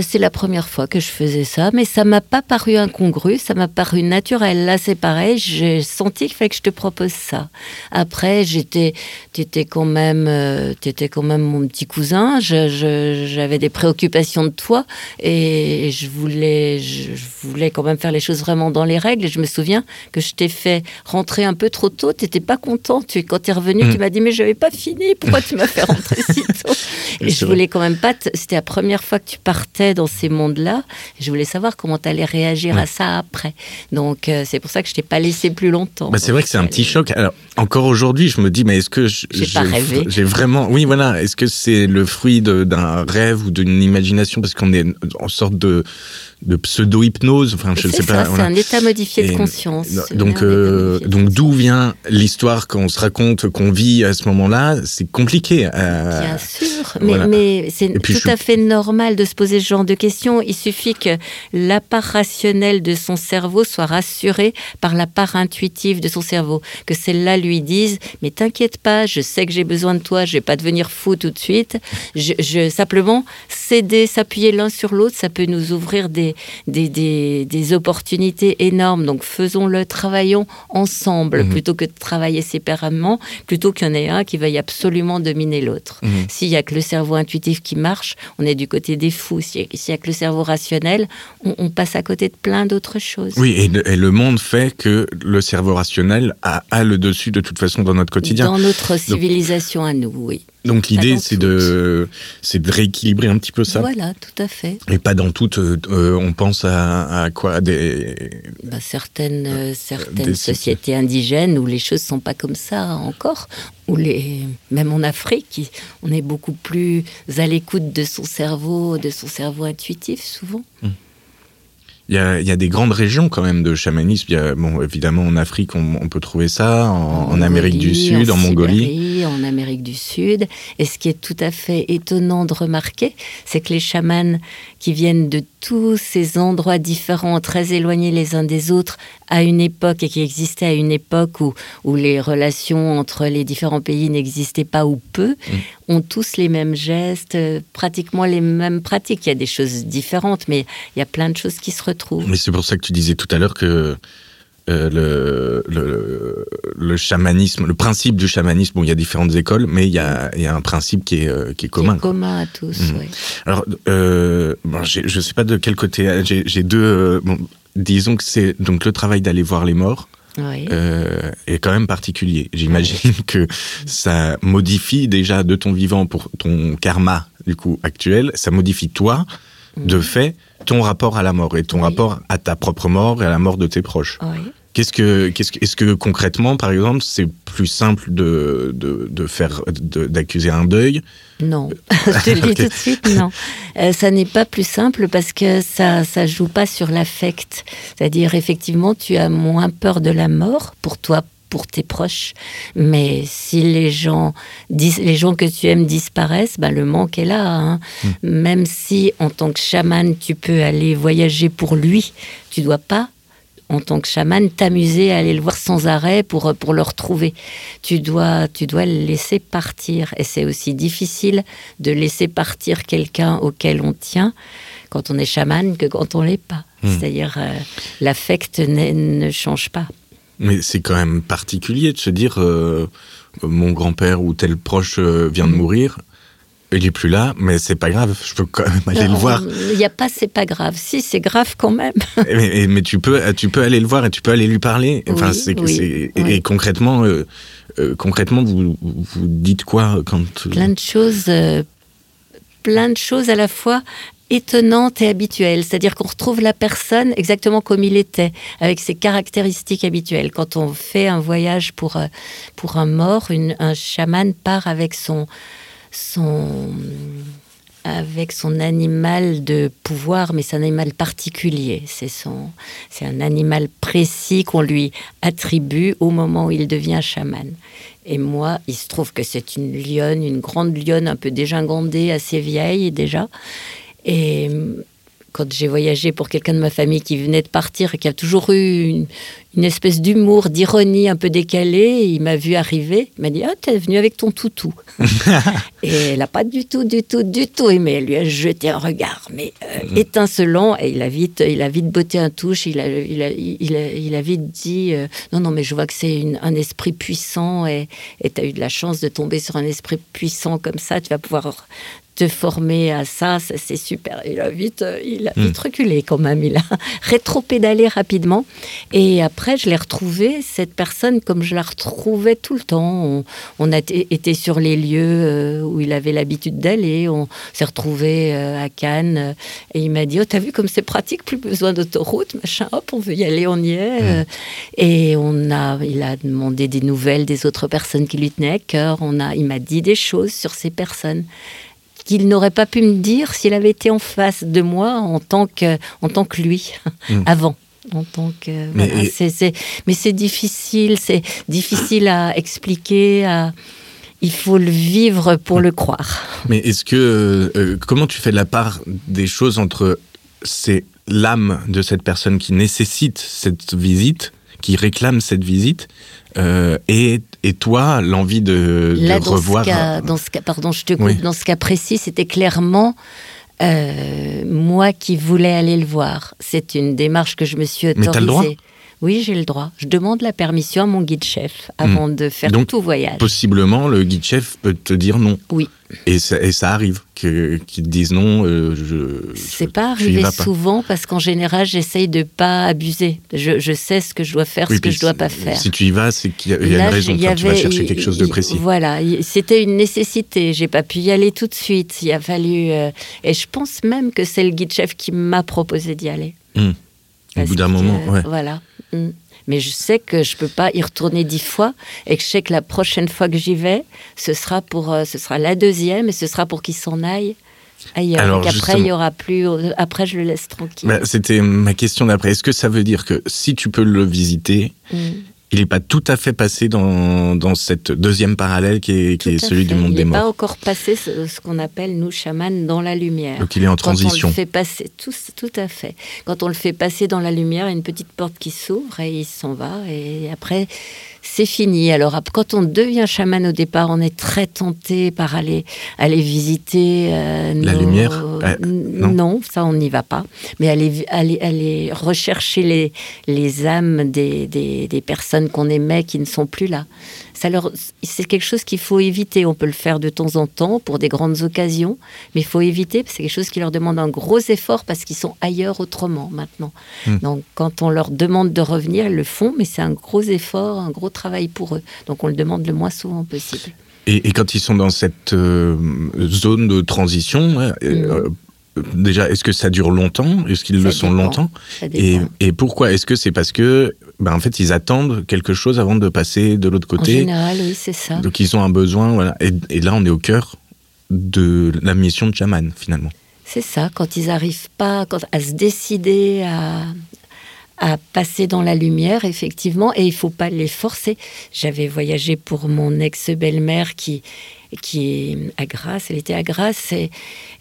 C'est la première fois que je faisais ça, mais ça m'a pas paru incongru, ça m'a paru naturel. Là, c'est pareil, j'ai senti qu'il fallait que je te propose ça. Après, j'étais, t'étais quand même, euh, t'étais quand même mon petit cousin. j'avais des préoccupations de toi et je voulais, je, voulais quand même faire les choses vraiment dans les règles. Et je me souviens que je t'ai fait rentrer un peu trop tôt. T'étais pas content. Tu, quand tu es revenu, tu mm. m'as dit mais je n'avais pas fini. Pourquoi tu m'as fait rentrer si tôt? Et je voulais quand même pas. C'était la première fois que tu partais dans ces mondes-là. Je voulais savoir comment tu allais réagir à ça après. Donc, euh, c'est pour ça que je t'ai pas laissé plus longtemps. Bah, c'est vrai que c'est un petit choc. Alors, encore aujourd'hui, je me dis, mais est-ce que j'ai vraiment. Oui, voilà. Est-ce que c'est le fruit d'un rêve ou d'une imagination? Parce qu'on est en sorte de de pseudo-hypnose. Enfin, je ne sais pas. C'est un état modifié de conscience. Donc, euh, donc d'où vient l'histoire qu'on se raconte, qu'on vit à ce moment-là? C'est compliqué. Euh, Bien sûr, mais, mais c'est tout à fait normal de se poser ce genre de questions. Il suffit que la part rationnelle de son cerveau soit rassurée par la part intuitive de son cerveau. Que celle-là lui dise Mais t'inquiète pas, je sais que j'ai besoin de toi, je vais pas devenir fou tout de suite. Je, je simplement céder, s'appuyer l'un sur l'autre, ça peut nous ouvrir des des, opportunités énormes. Donc faisons-le, travaillons ensemble mhm. plutôt que de travailler séparément, plutôt qu'il y en ait un qui veuille absolument dominer l'autre. Mhm. S'il n'y a que le cerveau intuitif qui marche, on est du côté des fous. S'il n'y a, que le cerveau rationnel, on, passe à côté de plein d'autres choses. Oui, et le, monde fait que le cerveau rationnel a, a, le dessus de toute façon dans notre quotidien. Dans notre civilisation à nous, oui. Donc l'idée, c'est de, c'est de rééquilibrer un petit peu ça. Voilà, tout à fait. Et pas dans toutes. Euh, euh, on pense à, à quoi des bah, certaines euh, certaines sociétés indigènes où les choses sont pas comme ça encore. Où les même en Afrique, on est beaucoup plus à l'écoute de son cerveau, de son cerveau intuitif souvent. Hum. Il y, a, des grandes régions quand même de chamanisme. Il y a, bon, évidemment, en Afrique, on, peut trouver ça, en, Amérique du Sud, en, Mongolie. en Amérique du Sud. Et ce qui est tout à fait étonnant de remarquer, c'est que les chamans qui viennent de tous ces endroits différents, très éloignés les uns des autres, à une époque et qui existaient à une époque où, où les relations entre les différents pays n'existaient pas ou peu, mm. ont tous les mêmes gestes, euh, pratiquement les mêmes pratiques. Il y a des choses différentes, mais il y a plein de choses qui se retrouvent. Mais c'est pour ça que tu disais tout à l'heure que le, le, le, chamanisme, le principe du chamanisme, bon, il y a différentes écoles, mais il y a, il y a un principe qui est, euh, qui est commun. Qui commun à tous, mm. oui. Alors, euh, bon, je ne sais pas de quel côté, j'ai deux, bon, disons que c'est donc le travail d'aller voir les morts. Euh, est quand même particulier. J'imagine que ça modifie déjà de ton vivant pour ton karma du coup actuel, ça modifie toi de mm. fait ton rapport à la mort et ton rapport à ta propre mort et à la mort de tes proches. Qu'est-ce que, qu'est-ce que, est-ce que concrètement, par exemple, c'est plus simple de, de, de faire, d'accuser un deuil? Non, je te le dis tout de suite, non. Euh, ça n'est pas plus simple parce que ça, ça joue pas sur l'affect. C'est-à-dire, effectivement, tu as moins peur de la mort pour toi, pour tes proches. Mais si les gens, les gens que tu aimes disparaissent, ben le manque est là. Hein. Hmm. Même si en tant que chaman, tu peux aller voyager pour lui, tu dois pas en tant que chaman, t'amuser à aller le voir sans arrêt pour, pour le retrouver. Tu dois, tu dois le laisser partir. Et c'est aussi difficile de laisser partir quelqu'un auquel on tient quand on est chaman que quand on l'est pas. Hmm. C'est-à-dire, euh, l'affect ne change pas. Mais c'est quand même particulier de se dire, euh, mon grand-père ou tel proche euh, vient de hmm. mourir, il est plus là, mais c'est pas grave, je peux quand même aller le voir. Il n'y a pas c'est pas grave. Si, c'est grave quand même. mais, tu peux tu peux aller le voir et tu peux aller lui parler. Enfin, c'est et, concrètement euh, euh, concrètement vous, vous dites quoi quand plein de choses euh, plein de choses à la fois étonnante et habituelle. C'est-à-dire qu'on retrouve la personne exactement comme il était, avec ses caractéristiques habituelles. Quand on fait un voyage pour, pour un mort, un chaman part avec son, son avec son animal de pouvoir, mais c'est un animal particulier. C'est son, c'est un animal précis qu'on lui attribue au moment où il devient chaman. Et moi, il se trouve que c'est une lionne, une grande lionne, un peu dégingandée, assez vieille déjà. Et quand j'ai voyagé pour quelqu'un de ma famille qui venait de partir et qui a toujours eu une, espèce d'humour, d'ironie un peu décalée, il m'a vu arriver, il m'a dit Ah, t'es venu avec ton toutou. et elle n'a pas du tout, du tout, du tout aimé. Elle lui a jeté un regard, mais euh, mm. étincelant, et il a vite, il a vite botté un touche, il a, il a, il a, vite dit euh, Non, non, mais je vois que c'est un esprit puissant et tu as eu de la chance de tomber sur un esprit puissant comme ça, tu vas pouvoir te former à ça, ça c'est super. Il a vite, euh, il a vite hmm. reculé quand même, il a rétro-pédalé rapidement. Et après, je l'ai retrouvé, cette personne, comme je la retrouvais tout le temps. On, a été sur les lieux euh, où il avait l'habitude d'aller, on s'est retrouvé euh, à Cannes, et il m'a dit, oh, t'as vu comme c'est pratique, plus besoin d'autoroute, machin, hop, on veut y aller, on y est. Hmm. Et on a, il a demandé des nouvelles des autres personnes qui lui tenaient à cœur, on a, il m'a dit des choses sur ces personnes qu'il n'aurait pas pu me dire s'il avait été en face de moi en tant que, en tant que lui, hmm. avant. En tant que, mais, mais c'est difficile, c'est difficile à expliquer, à, il faut le vivre pour le croire. Mais est-ce que euh, comment tu fais la part des choses entre c'est l'âme de cette personne qui nécessite cette visite, qui réclame cette visite, euh, et, et, toi, l'envie de, revoir. dans ce cas, pardon, je te coupe. Dans ce cas précis, c'était clairement euh, moi qui voulais aller le voir. C'est une démarche que je me suis autorisée. Mais as le droit oui, j'ai le droit. Je demande la permission à mon guide chef avant hmm. de faire tout voyage. Possiblement, le guide chef peut te dire non. Oui. Et ça, et ça arrive qu'ils te disent non. Euh, je. C'est pas arrivé souvent parce qu'en général, j'essaye de pas abuser. Je, sais ce que je dois faire, ce que je dois pas faire. Si tu y vas, c'est qu'il y, a une raison. tu vas chercher quelque chose de précis. Voilà, c'était une nécessité. J'ai pas pu y aller tout de suite. Il a fallu. Euh, et je pense même que c'est le guide chef qui m'a proposé d'y aller. Hmm. Au bout d'un moment, ouais. Voilà. Mm. Mais je sais que je peux pas y retourner dix fois et que je sais que la prochaine fois que j'y vais, ce sera pour, euh, ce sera la deuxième et ce sera pour qu'il s'en aille ailleurs. après, il y aura plus. Après, je le laisse tranquille. Bah, c'était ma question d'après. Est-ce que ça veut dire que si tu peux le visiter, mm il n'est pas tout à fait passé dans, dans cette deuxième parallèle qui est, qui est celui du monde des morts. Il n'est pas encore passé ce, qu'on appelle, nous, chamans, dans la lumière. Donc il est en transition. Quand on le fait passer, tout, tout à fait. Quand on le fait passer dans la lumière, il y a une petite porte qui s'ouvre et il s'en va. Et après, c'est fini. Alors, quand on devient chaman au départ, on est très tenté par aller, aller visiter. Euh, la lumière non. ça, on n'y va pas. Mais aller, aller, aller rechercher les, les âmes des, des, des personnes qu'on aimait qui ne sont plus là c'est quelque chose qu'il faut éviter. On peut le faire de temps en temps pour des grandes occasions, mais il faut éviter. C'est quelque chose qui leur demande un gros effort parce qu'ils sont ailleurs autrement maintenant. Hmm. Donc, quand on leur demande de revenir, ils le font, mais c'est un gros effort, un gros travail pour eux. Donc, on le demande le moins souvent possible. Et, quand ils sont dans cette euh, zone de transition, euh, hmm. Déjà, est-ce que ça dure longtemps? Est-ce qu'ils le sont longtemps? Et, et, pourquoi? Est-ce que c'est parce que ben, en fait, ils attendent quelque chose avant de passer de l'autre côté? En général, oui, c'est ça. Donc, ils ont un besoin, voilà. Et, là, on est au cœur de la mission de chaman, finalement. C'est ça, quand ils n'arrivent pas à se décider à, à passer dans la lumière, effectivement, et il faut pas les forcer. J'avais voyagé pour mon ex-belle-mère qui qui est à Grasse. Elle était à Grasse et,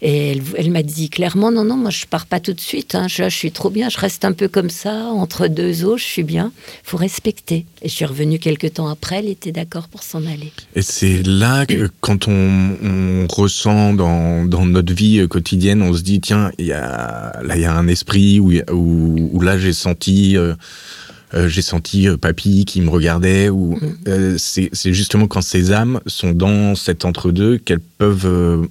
elle, m'a dit clairement non, non, moi je pars pas tout de suite. Hein. Je, suis trop bien. Je reste un peu comme ça entre deux eaux. Je suis bien. Faut respecter. Et je suis revenue quelques temps après. Elle était d'accord pour s'en aller. Et c'est là que quand on, ressent dans, notre vie quotidienne, on se dit tiens, y a là il y a un esprit où, là j'ai senti euh, euh, j'ai senti euh, papy qui me regardait. Ou mm. euh, c'est justement quand ces âmes sont dans cet entre-deux qu'elles peuvent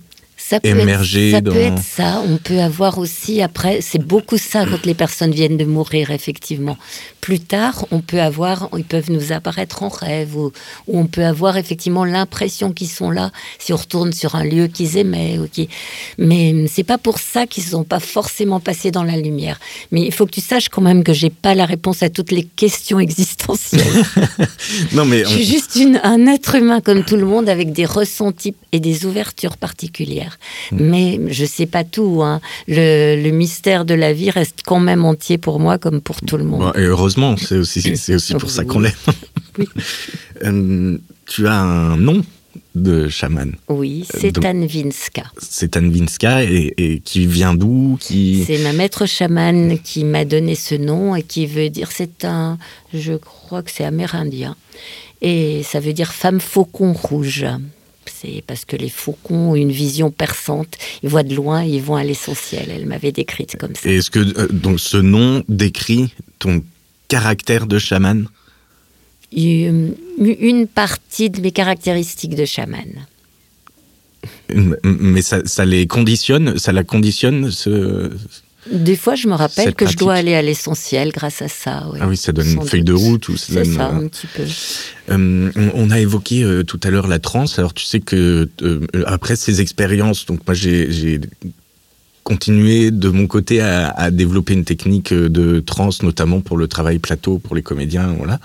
ça peut émerger être, ça dans... peut être ça. On peut avoir aussi après, c'est beaucoup ça quand les personnes viennent de mourir effectivement. Plus tard, on peut avoir, ils peuvent nous apparaître en rêve ou, ou on peut avoir effectivement l'impression qu'ils sont là si on retourne sur un lieu qu'ils aimaient ou qui. Mais c'est pas pour ça qu'ils sont pas forcément passés dans la lumière. Mais il faut que tu saches quand même que j'ai pas la réponse à toutes les questions existentielles. non mais Je suis juste une- un être humain comme tout le monde avec des ressentis et des ouvertures particulières. Mais je sais pas tout. hein. Le, le mystère de la vie reste quand même entier pour moi comme pour tout le monde. Et heureusement, c'est aussi, c'est aussi pour ça qu'on l'aime. Oui. Euh, tu as un nom de chaman. Oui, c'est donc- Tanvinska. C'est Tanvinska et, et qui vient d'où qui... C'est ma maître chamane qui m'a donné ce nom et qui veut dire, c'est un, je crois que c'est amérindien, et ça veut dire femme faucon rouge. C'est parce que les faucons ont une vision perçante, ils voient de loin, ils vont à l'essentiel. Elle m'avait décrite comme ça. Et Est-ce que euh, donc ce nom décrit ton caractère de chaman? Une une partie de mes caractéristiques de chamane. M- Mais ça, ça les conditionne, ça la conditionne ce... Des fois, je me rappelle que je dois aller à l'essentiel grâce à ça. Ah oui, ça donne sans une feuille de route ou ça donne, ça, un petit peu. Euh, on, a évoqué euh, tout à l'heure la transe. Alors tu sais que euh, après ces expériences, donc moi j'ai continué de mon côté à, à développer une technique de transe, notamment pour le travail plateau pour les comédiens. Voilà.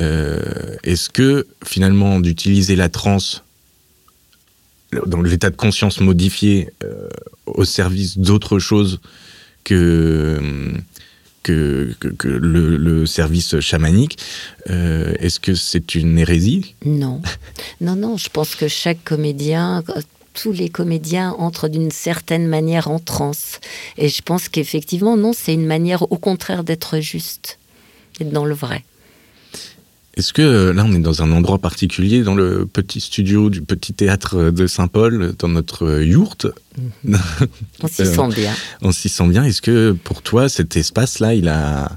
Euh, Est-ce que finalement d'utiliser la transe dans l'état de conscience modifié euh, au service d'autre chose que que, le, service chamanique. Euh, Est-ce que c'est une hérésie? Non, non, non. Je pense que chaque comédien, tous les comédiens entrent d'une certaine manière en transe. Et je pense qu'effectivement, non, c'est une manière, au contraire, d'être juste, d'être dans le vrai. Est-ce que euh, là, on est dans un endroit particulier, dans le petit studio du petit théâtre de Saint-Paul, dans notre euh, yourte? On s'y Euh, sent bien. On s'y sent bien. Est-ce que pour toi, cet espace-là, il a,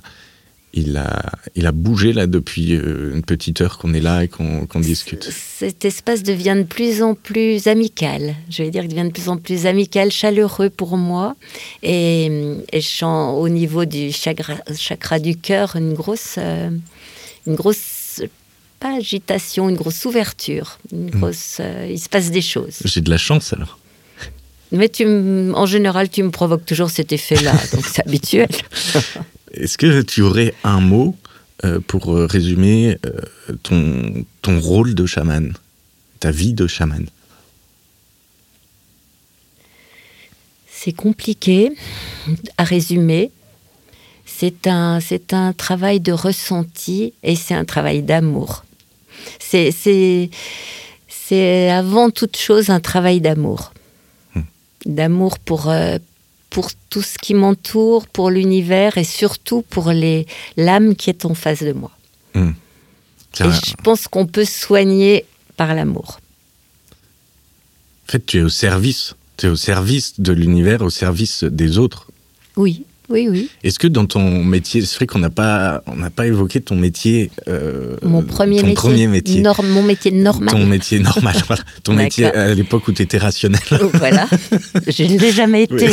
il, a, il a bougé là depuis euh, une petite heure qu'on est là et qu'on discute? Cet espace devient de plus en plus amical. Je vais dire qu'il devient de plus en plus amical, chaleureux pour moi. Et, et je sens au niveau du chakra, chakra du cœur une grosse, euh, une grosse, pas agitation, une grosse ouverture. Une grosse, euh, il se passe des choses. J'ai de la chance alors. Mais tu, en général, tu me provoques toujours cet effet-là, donc c'est habituel. Est-ce que tu aurais un mot euh, pour euh, résumer euh, ton, ton rôle de chaman, ta vie de chaman? C'est compliqué à résumer. C'est un, c'est un travail de ressenti et c'est un travail d'amour. C'est, c'est, c'est avant toute chose un travail d'amour. D'amour pour, euh, pour tout ce qui m'entoure, pour l'univers et surtout pour les, l'âme qui est en face de moi. C'est Et je pense qu'on peut soigner par l'amour. En fait, tu es au service. Tu es au service de l'univers, au service des autres. Oui, oui, oui. Est-ce que dans ton métier, c'est vrai qu'on n'a pas, on n'a pas évoqué ton métier, euh, Mon premier ton métier. premier métier, mon métier normal. ton métier normal, voilà. ton métier à l'époque où tu étais rationnel, Oh, voilà. Je ne l'ai jamais été.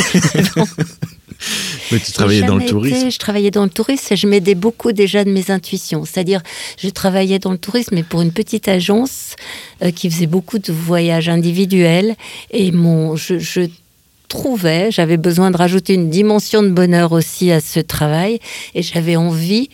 Mais tu travaillais dans le tourisme. été- je travaillais dans le tourisme et je m'aidais beaucoup déjà de mes intuitions. C'est-à-dire, je travaillais dans le tourisme, mais pour une petite agence euh, qui faisait beaucoup de voyages individuels. Et mon, je, je trouvais, j'avais besoin de rajouter une dimension de bonheur aussi à ce travail. Et j'avais envie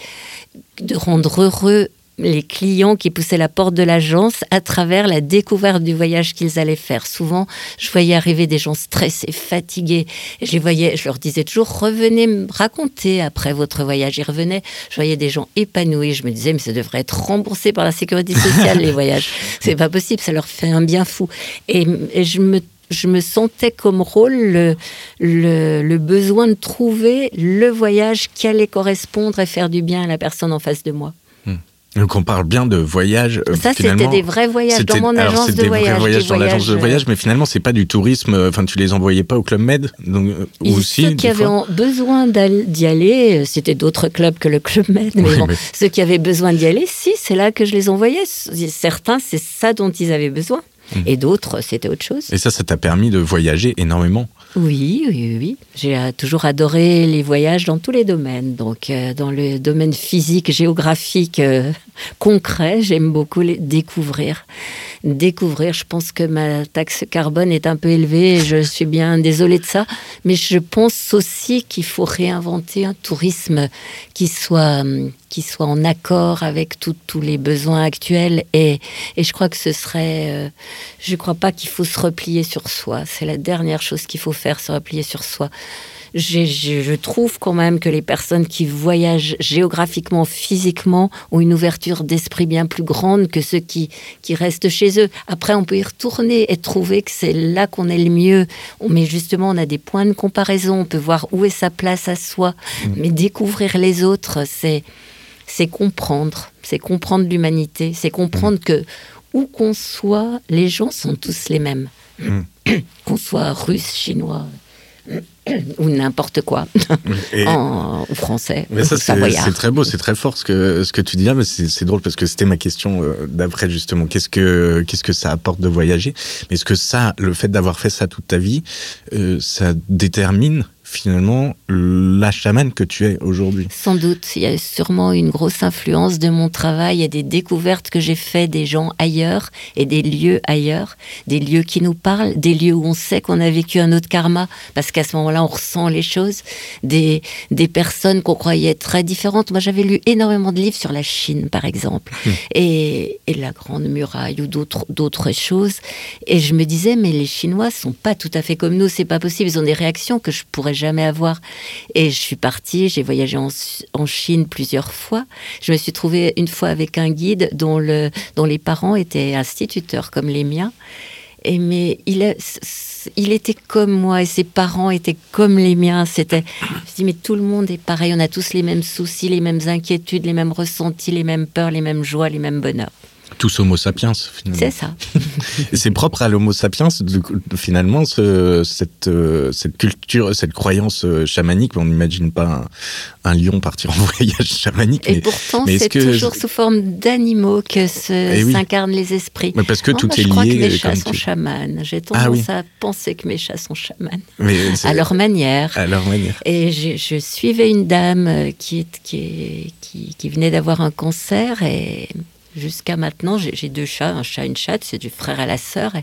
de rendre heureux les clients qui poussaient la porte de l'agence à travers la découverte du voyage qu'ils allaient faire. Souvent, je voyais arriver des gens stressés, fatigués. Et je les voyais, je leur disais toujours, revenez me raconter après votre voyage. Ils revenaient, je voyais des gens épanouis. Je me disais, mais ça devrait être remboursé par la sécurité sociale, les voyages. C'est pas possible, ça leur fait un bien fou. Et, et je me je me sentais comme rôle le, le, le besoin de trouver le voyage qui allait correspondre et faire du bien à la personne en face de moi. Donc on parle bien de voyage. euh, Ça, c'était des vrais voyages dans mon agence de des voyage. vrais voyages des dans l'agence de voyages, voyage, mais finalement c'est pas du tourisme. euh, Enfin, tu les envoyais pas au club Med, donc euh, aussi. ceux qui avaient besoin d'y aller, euh, c'était d'autres clubs que le Club Med, mais Oui, bon, mais- ceux qui avaient besoin d'y aller, si, c'est là que je les envoyais. Certains, c'est ça dont ils avaient besoin. Mmh. Et d'autres, c'était autre chose. Et ça, ça t'a permis de voyager énormément oui, oui, oui. J'ai euh, toujours adoré les voyages dans tous les domaines. Donc, euh, dans le domaine physique, géographique, euh, concret, j'aime beaucoup les découvrir. Découvrir, je pense que ma taxe carbone est un peu élevée et je suis bien désolée de ça. Mais je pense aussi qu'il faut réinventer un tourisme qui soit, qui soit en accord avec tous les besoins actuels. Et, et, je crois que ce serait. je ne crois pas qu'il faut se replier sur soi. C'est la dernière chose qu'il faut faire, se replier sur soi. Je, trouve quand même que les personnes qui voyagent géographiquement, physiquement, ont une ouverture d'esprit bien plus grande que ceux qui, qui restent chez eux. Après, on peut y retourner et trouver que c'est là qu'on est le mieux. Mais justement, on a des points de comparaison, on peut voir où est sa place à soi. Mm. Mais découvrir les autres, c'est c'est comprendre, c'est comprendre l'humanité, c'est comprendre que où qu'on soit, les gens sont tous les mêmes. Mm. qu'on soit russe, chinois ou n'importe quoi, en, ou français, mais ça, c'est très beau, c'est très fort ce que, ce que tu dis là, mais c'est drôle parce que c'était ma question euh, d'après justement. Qu'est-ce que, qu'est-ce que ça apporte de voyager? Mais est-ce que ça, le fait d'avoir fait ça toute ta vie, euh, ça détermine finalement la chamane que tu es aujourd'hui. Sans doute, il y a sûrement une grosse influence de mon travail et des découvertes que j'ai fait des gens ailleurs et des lieux ailleurs, des lieux qui nous parlent, des lieux où on sait qu'on a vécu un autre karma, parce qu'à ce moment-là, on ressent les choses, des, des personnes qu'on croyait très différentes. Moi, j'avais lu énormément de livres sur la Chine, par exemple, hmm. et, et, la Grande Muraille ou d'autres, d'autres choses, et je me disais, mais les Chinois sont pas tout à fait comme nous, c'est pas possible, ils ont des réactions que je pourrais jamais avoir. Et je suis partie, j'ai voyagé en, Chine plusieurs fois. Je me suis trouvée une fois avec un guide dont, le, dont les parents étaient instituteurs comme les miens. Et mais il, il était comme moi et ses parents étaient comme les miens. C'était, je dis mais tout le monde est pareil. On a tous les mêmes soucis, les mêmes inquiétudes, les mêmes ressentis, les mêmes peurs, les mêmes joies, les mêmes bonheurs. Tous homo sapiens, finalement. C'est ça. c'est propre à l'homo sapiens, finalement, cette, euh, cette culture, cette croyance euh, chamanique. On n'imagine pas un, lion partir en voyage chamanique. Et pourtant, c'est toujours sous forme d'animaux que eh s'incarnent les esprits. Mais parce que tout est lié. Je crois que mes chats sont chamans. J'ai ah tendance à penser que mes chats sont chamans. à leur manière. À leur manière. Et je, je suivais une dame qui, qui, qui, qui venait d'avoir un cancer et Jusqu'à maintenant, j'ai deux chats, un chat, une chatte, c'est du frère à la sœur.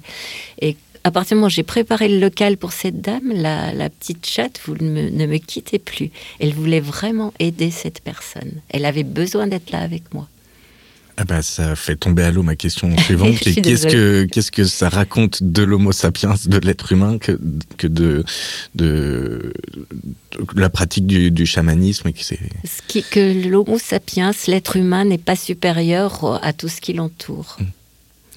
Et, à partir du moment où j'ai préparé le local pour cette dame, la, petite chatte vous ne me quittez plus. Elle voulait vraiment aider cette personne. Elle avait besoin d'être là avec moi. Ah bah, ça fait tomber à l'eau ma question suivante. qu'est-ce que qu'est-ce que ça raconte de l'Homo sapiens, de l'être humain, que, que de, de, la pratique du, du chamanisme Ce qui, que l'Homo sapiens, l'être humain, n'est pas supérieur à tout ce qui l'entoure.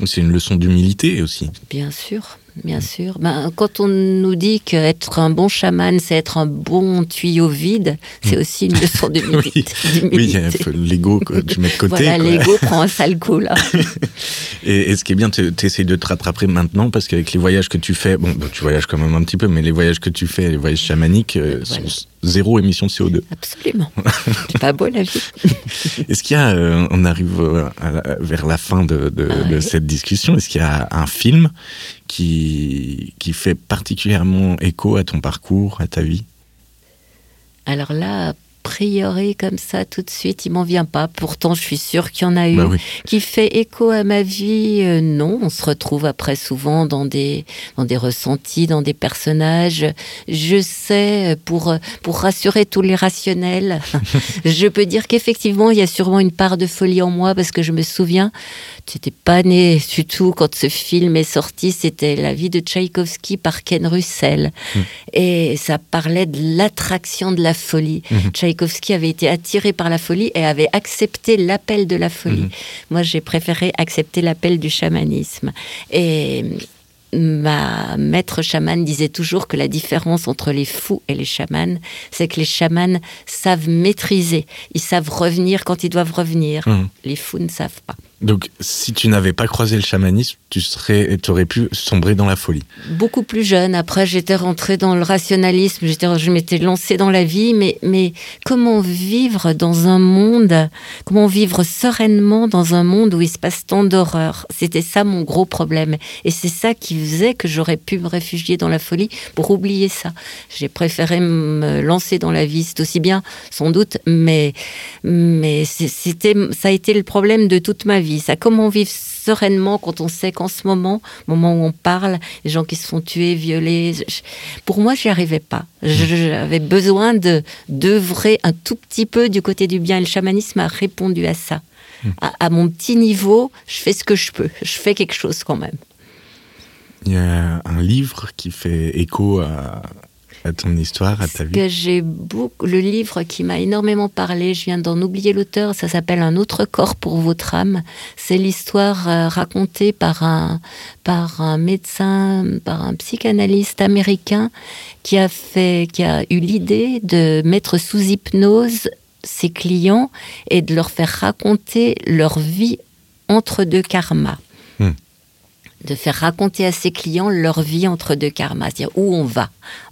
C'est une leçon d'humilité aussi. Bien sûr. Bien sûr. Ben, quand on nous dit qu'être un bon chaman, c'est être un bon tuyau vide, c'est mm. aussi une leçon d'humilité. oui, l'ego que tu mets de côté. Voilà, l'ego prend un sale coup là. et, ce qui est bien, tu essayes de te rattraper maintenant parce qu'avec les voyages que tu fais, bon, tu voyages quand même un petit peu, mais les voyages que tu fais, les voyages chamaniques, euh, sont zéro émission de CO2. Absolument. c'est pas beau la vie. Est-ce qu'il y a, euh, on arrive euh, vers la fin de, de cette discussion, est-ce qu'il y a un film qui, fait particulièrement écho à ton parcours, à ta vie? Alors là, priori comme ça tout de suite, il m'en vient pas. Pourtant, je suis sûre qu'il y en a eu bah qui fait écho à ma vie. Euh, non, on se retrouve après souvent dans des dans des ressentis, dans des personnages. Je sais pour pour rassurer tous les rationnels, je peux dire qu'effectivement, il y a sûrement une part de folie en moi parce que je me souviens, tu n'étais pas né du tout quand ce film est sorti. C'était la vie de Tchaïkovski par Ken Russell hmm. et ça parlait de l'attraction de la folie. Tchaïkovski avait été attiré par la folie et avait accepté l'appel de la folie. Mhm. Moi, j'ai préféré accepter l'appel du chamanisme. Et ma maître chamane disait toujours que la différence entre les fous et les chamans, c'est que les chamans savent maîtriser, ils savent revenir quand ils doivent revenir. Hum. Les fous ne savent pas. Donc, si tu n'avais pas croisé le chamanisme, tu serais, aurais pu sombrer dans la folie. Beaucoup plus jeune. Après, j'étais rentrée dans le rationalisme. Je m'étais lancée dans la vie. Mais, mais comment vivre dans un monde, comment vivre sereinement dans un monde où il se passe tant d'horreurs? C'était ça mon gros problème. Et c'est ça qui faisait que j'aurais pu me réfugier dans la folie pour oublier ça. J'ai préféré me lancer dans la vie. C'est aussi bien, sans doute, mais, mais c'était, ça a été le problème de toute ma vie ça. Comment vivre sereinement quand on sait qu'en ce moment, moment où on parle, les gens qui se font tuer, violer, pour moi, j'y arrivais pas. J'avais besoin de d'œuvrer un tout petit peu du côté du bien. Et le chamanisme a répondu à ça. Mmh. À, mon petit niveau, je fais ce que je peux. Je fais quelque chose quand même. Il y a un livre qui fait écho à, à ton histoire, à ta vie que j'ai beaucoup, Le livre qui m'a énormément parlé, je viens d'en oublier l'auteur, ça s'appelle Un autre corps pour votre âme. C'est l'histoire euh, racontée par un, par un médecin, par un psychanalyste américain qui a, fait, qui a eu l'idée de mettre sous hypnose ses clients et de leur faire raconter leur vie entre deux karmas hmm. De faire raconter à ses clients leur vie entre deux karmas, c'est-à-dire où on va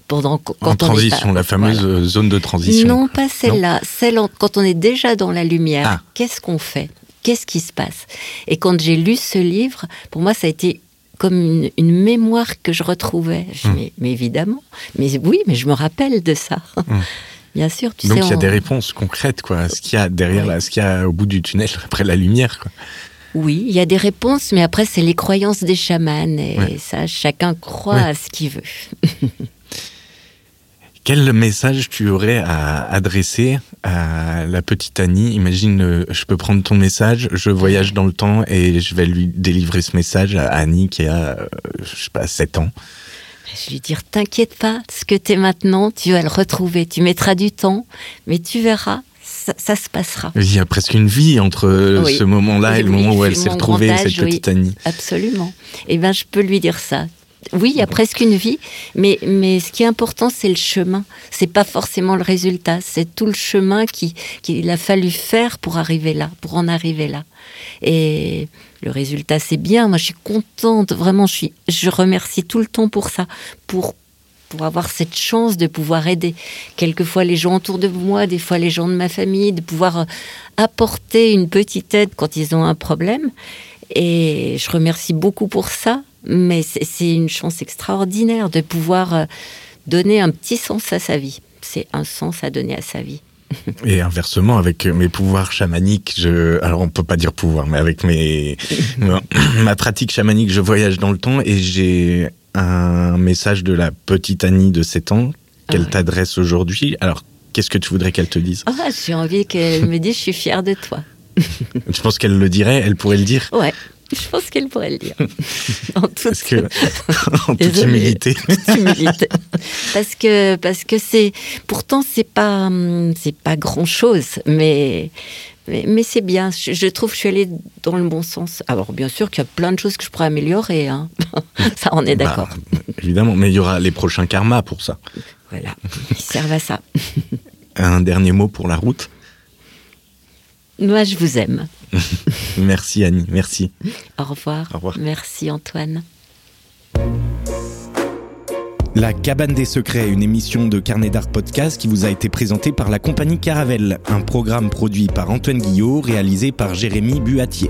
pendant quand en transition, la fameuse zone de transition. Non, pas celle-là. Celle quand on est déjà dans la lumière. Ah. Qu'est-ce qu'on fait? Qu'est-ce qui se passe? Et quand j'ai lu ce livre, pour moi, ça a été comme une, mémoire que je retrouvais. Je hum. mais, évidemment, mais oui, mais je me rappelle de ça. Hum. Bien sûr, tu Donc il y a des réponses concrètes, quoi. Ce qu'il y a derrière, là, ce qu'il y a au bout du tunnel après la lumière, quoi. Oui, il y a des réponses, mais après, c'est les croyances des chamans. Et ça, chacun croit à ce qu'il veut. Quel message tu aurais à adresser à la petite Annie? Imagine, euh, je peux prendre ton message, je voyage dans le temps et je vais lui délivrer ce message à Annie qui a, euh, je sais pas, 7 ans. Je vais lui dire, t'inquiète pas, ce que tu es maintenant, tu vas le retrouver. Tu mettras du temps, mais tu verras, ça, se passera. Il y a presque une vie entre ce moment-là et le moment où elle s'est retrouvée, cette petite Annie. Absolument. Et eh ben, je peux lui dire ça oui, il y a presque une vie, mais, mais ce qui est important, c'est le chemin. C'est pas forcément le résultat, c'est tout le chemin qu'il a fallu faire pour arriver là, pour en arriver là. Et le résultat, c'est bien. Moi, je suis contente, vraiment, je, suis, je remercie tout le temps pour ça, pour, pour avoir cette chance de pouvoir aider quelquefois les gens autour de moi, des fois les gens de ma famille, de pouvoir euh, apporter une petite aide quand ils ont un problème. Et je remercie beaucoup pour ça mais c'est une chance extraordinaire de pouvoir euh, donner un petit sens à sa vie. C'est un sens à donner à sa vie. Et inversement, avec mes pouvoirs chamaniques, je, alors on peut pas dire pouvoir, mais avec mes, ma pratique chamanique, je voyage dans le temps et j'ai un message de la petite Annie de 7 ans qu'elle ah t'adresse aujourd'hui. Alors, qu'est-ce que tu voudrais qu'elle te dise? Ah, J'ai envie qu'elle me dise, je suis fière de toi. Je pense qu'elle le dirait, elle pourrait le dire? Ouais, je pense qu'elle pourrait le dire. en toute, que, en toute humilité. Parce que parce que c'est pourtant c'est pas c'est pas grand chose, mais mais, c'est bien. Je, trouve que je suis allée dans le bon sens. Alors bien sûr qu'il y a plein de choses que je pourrais améliorer. Hein. ça, on est bah, d'accord. évidemment, mais il y aura les prochains karmas pour ça. Voilà, ils servent à ça. Un dernier mot pour la route? Moi, je vous aime. merci Annie, merci. Au revoir. Au revoir. Merci Antoine. La Cabane des Secrets, une émission de Carnet d'Art Podcast qui vous a été présentée par la compagnie Caravelle, un programme produit par Antoine Guillot, réalisé par Jérémy Buatier.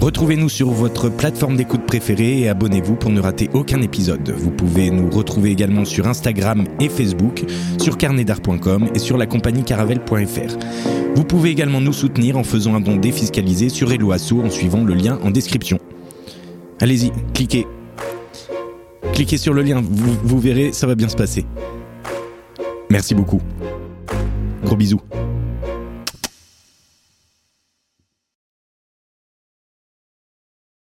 Retrouvez-nous sur votre plateforme d'écoute préférée et abonnez-vous pour ne rater aucun épisode. Vous pouvez nous retrouver également sur Instagram et Facebook, sur carnetdart.com et sur la compagnie caravelle.fr. Vous pouvez également nous soutenir en faisant un don défiscalisé sur Eloasso en suivant le lien en description. Allez-y, cliquez cliquez sur le lien, vous, verrez, ça va bien se passer. Merci beaucoup. Gros bisous.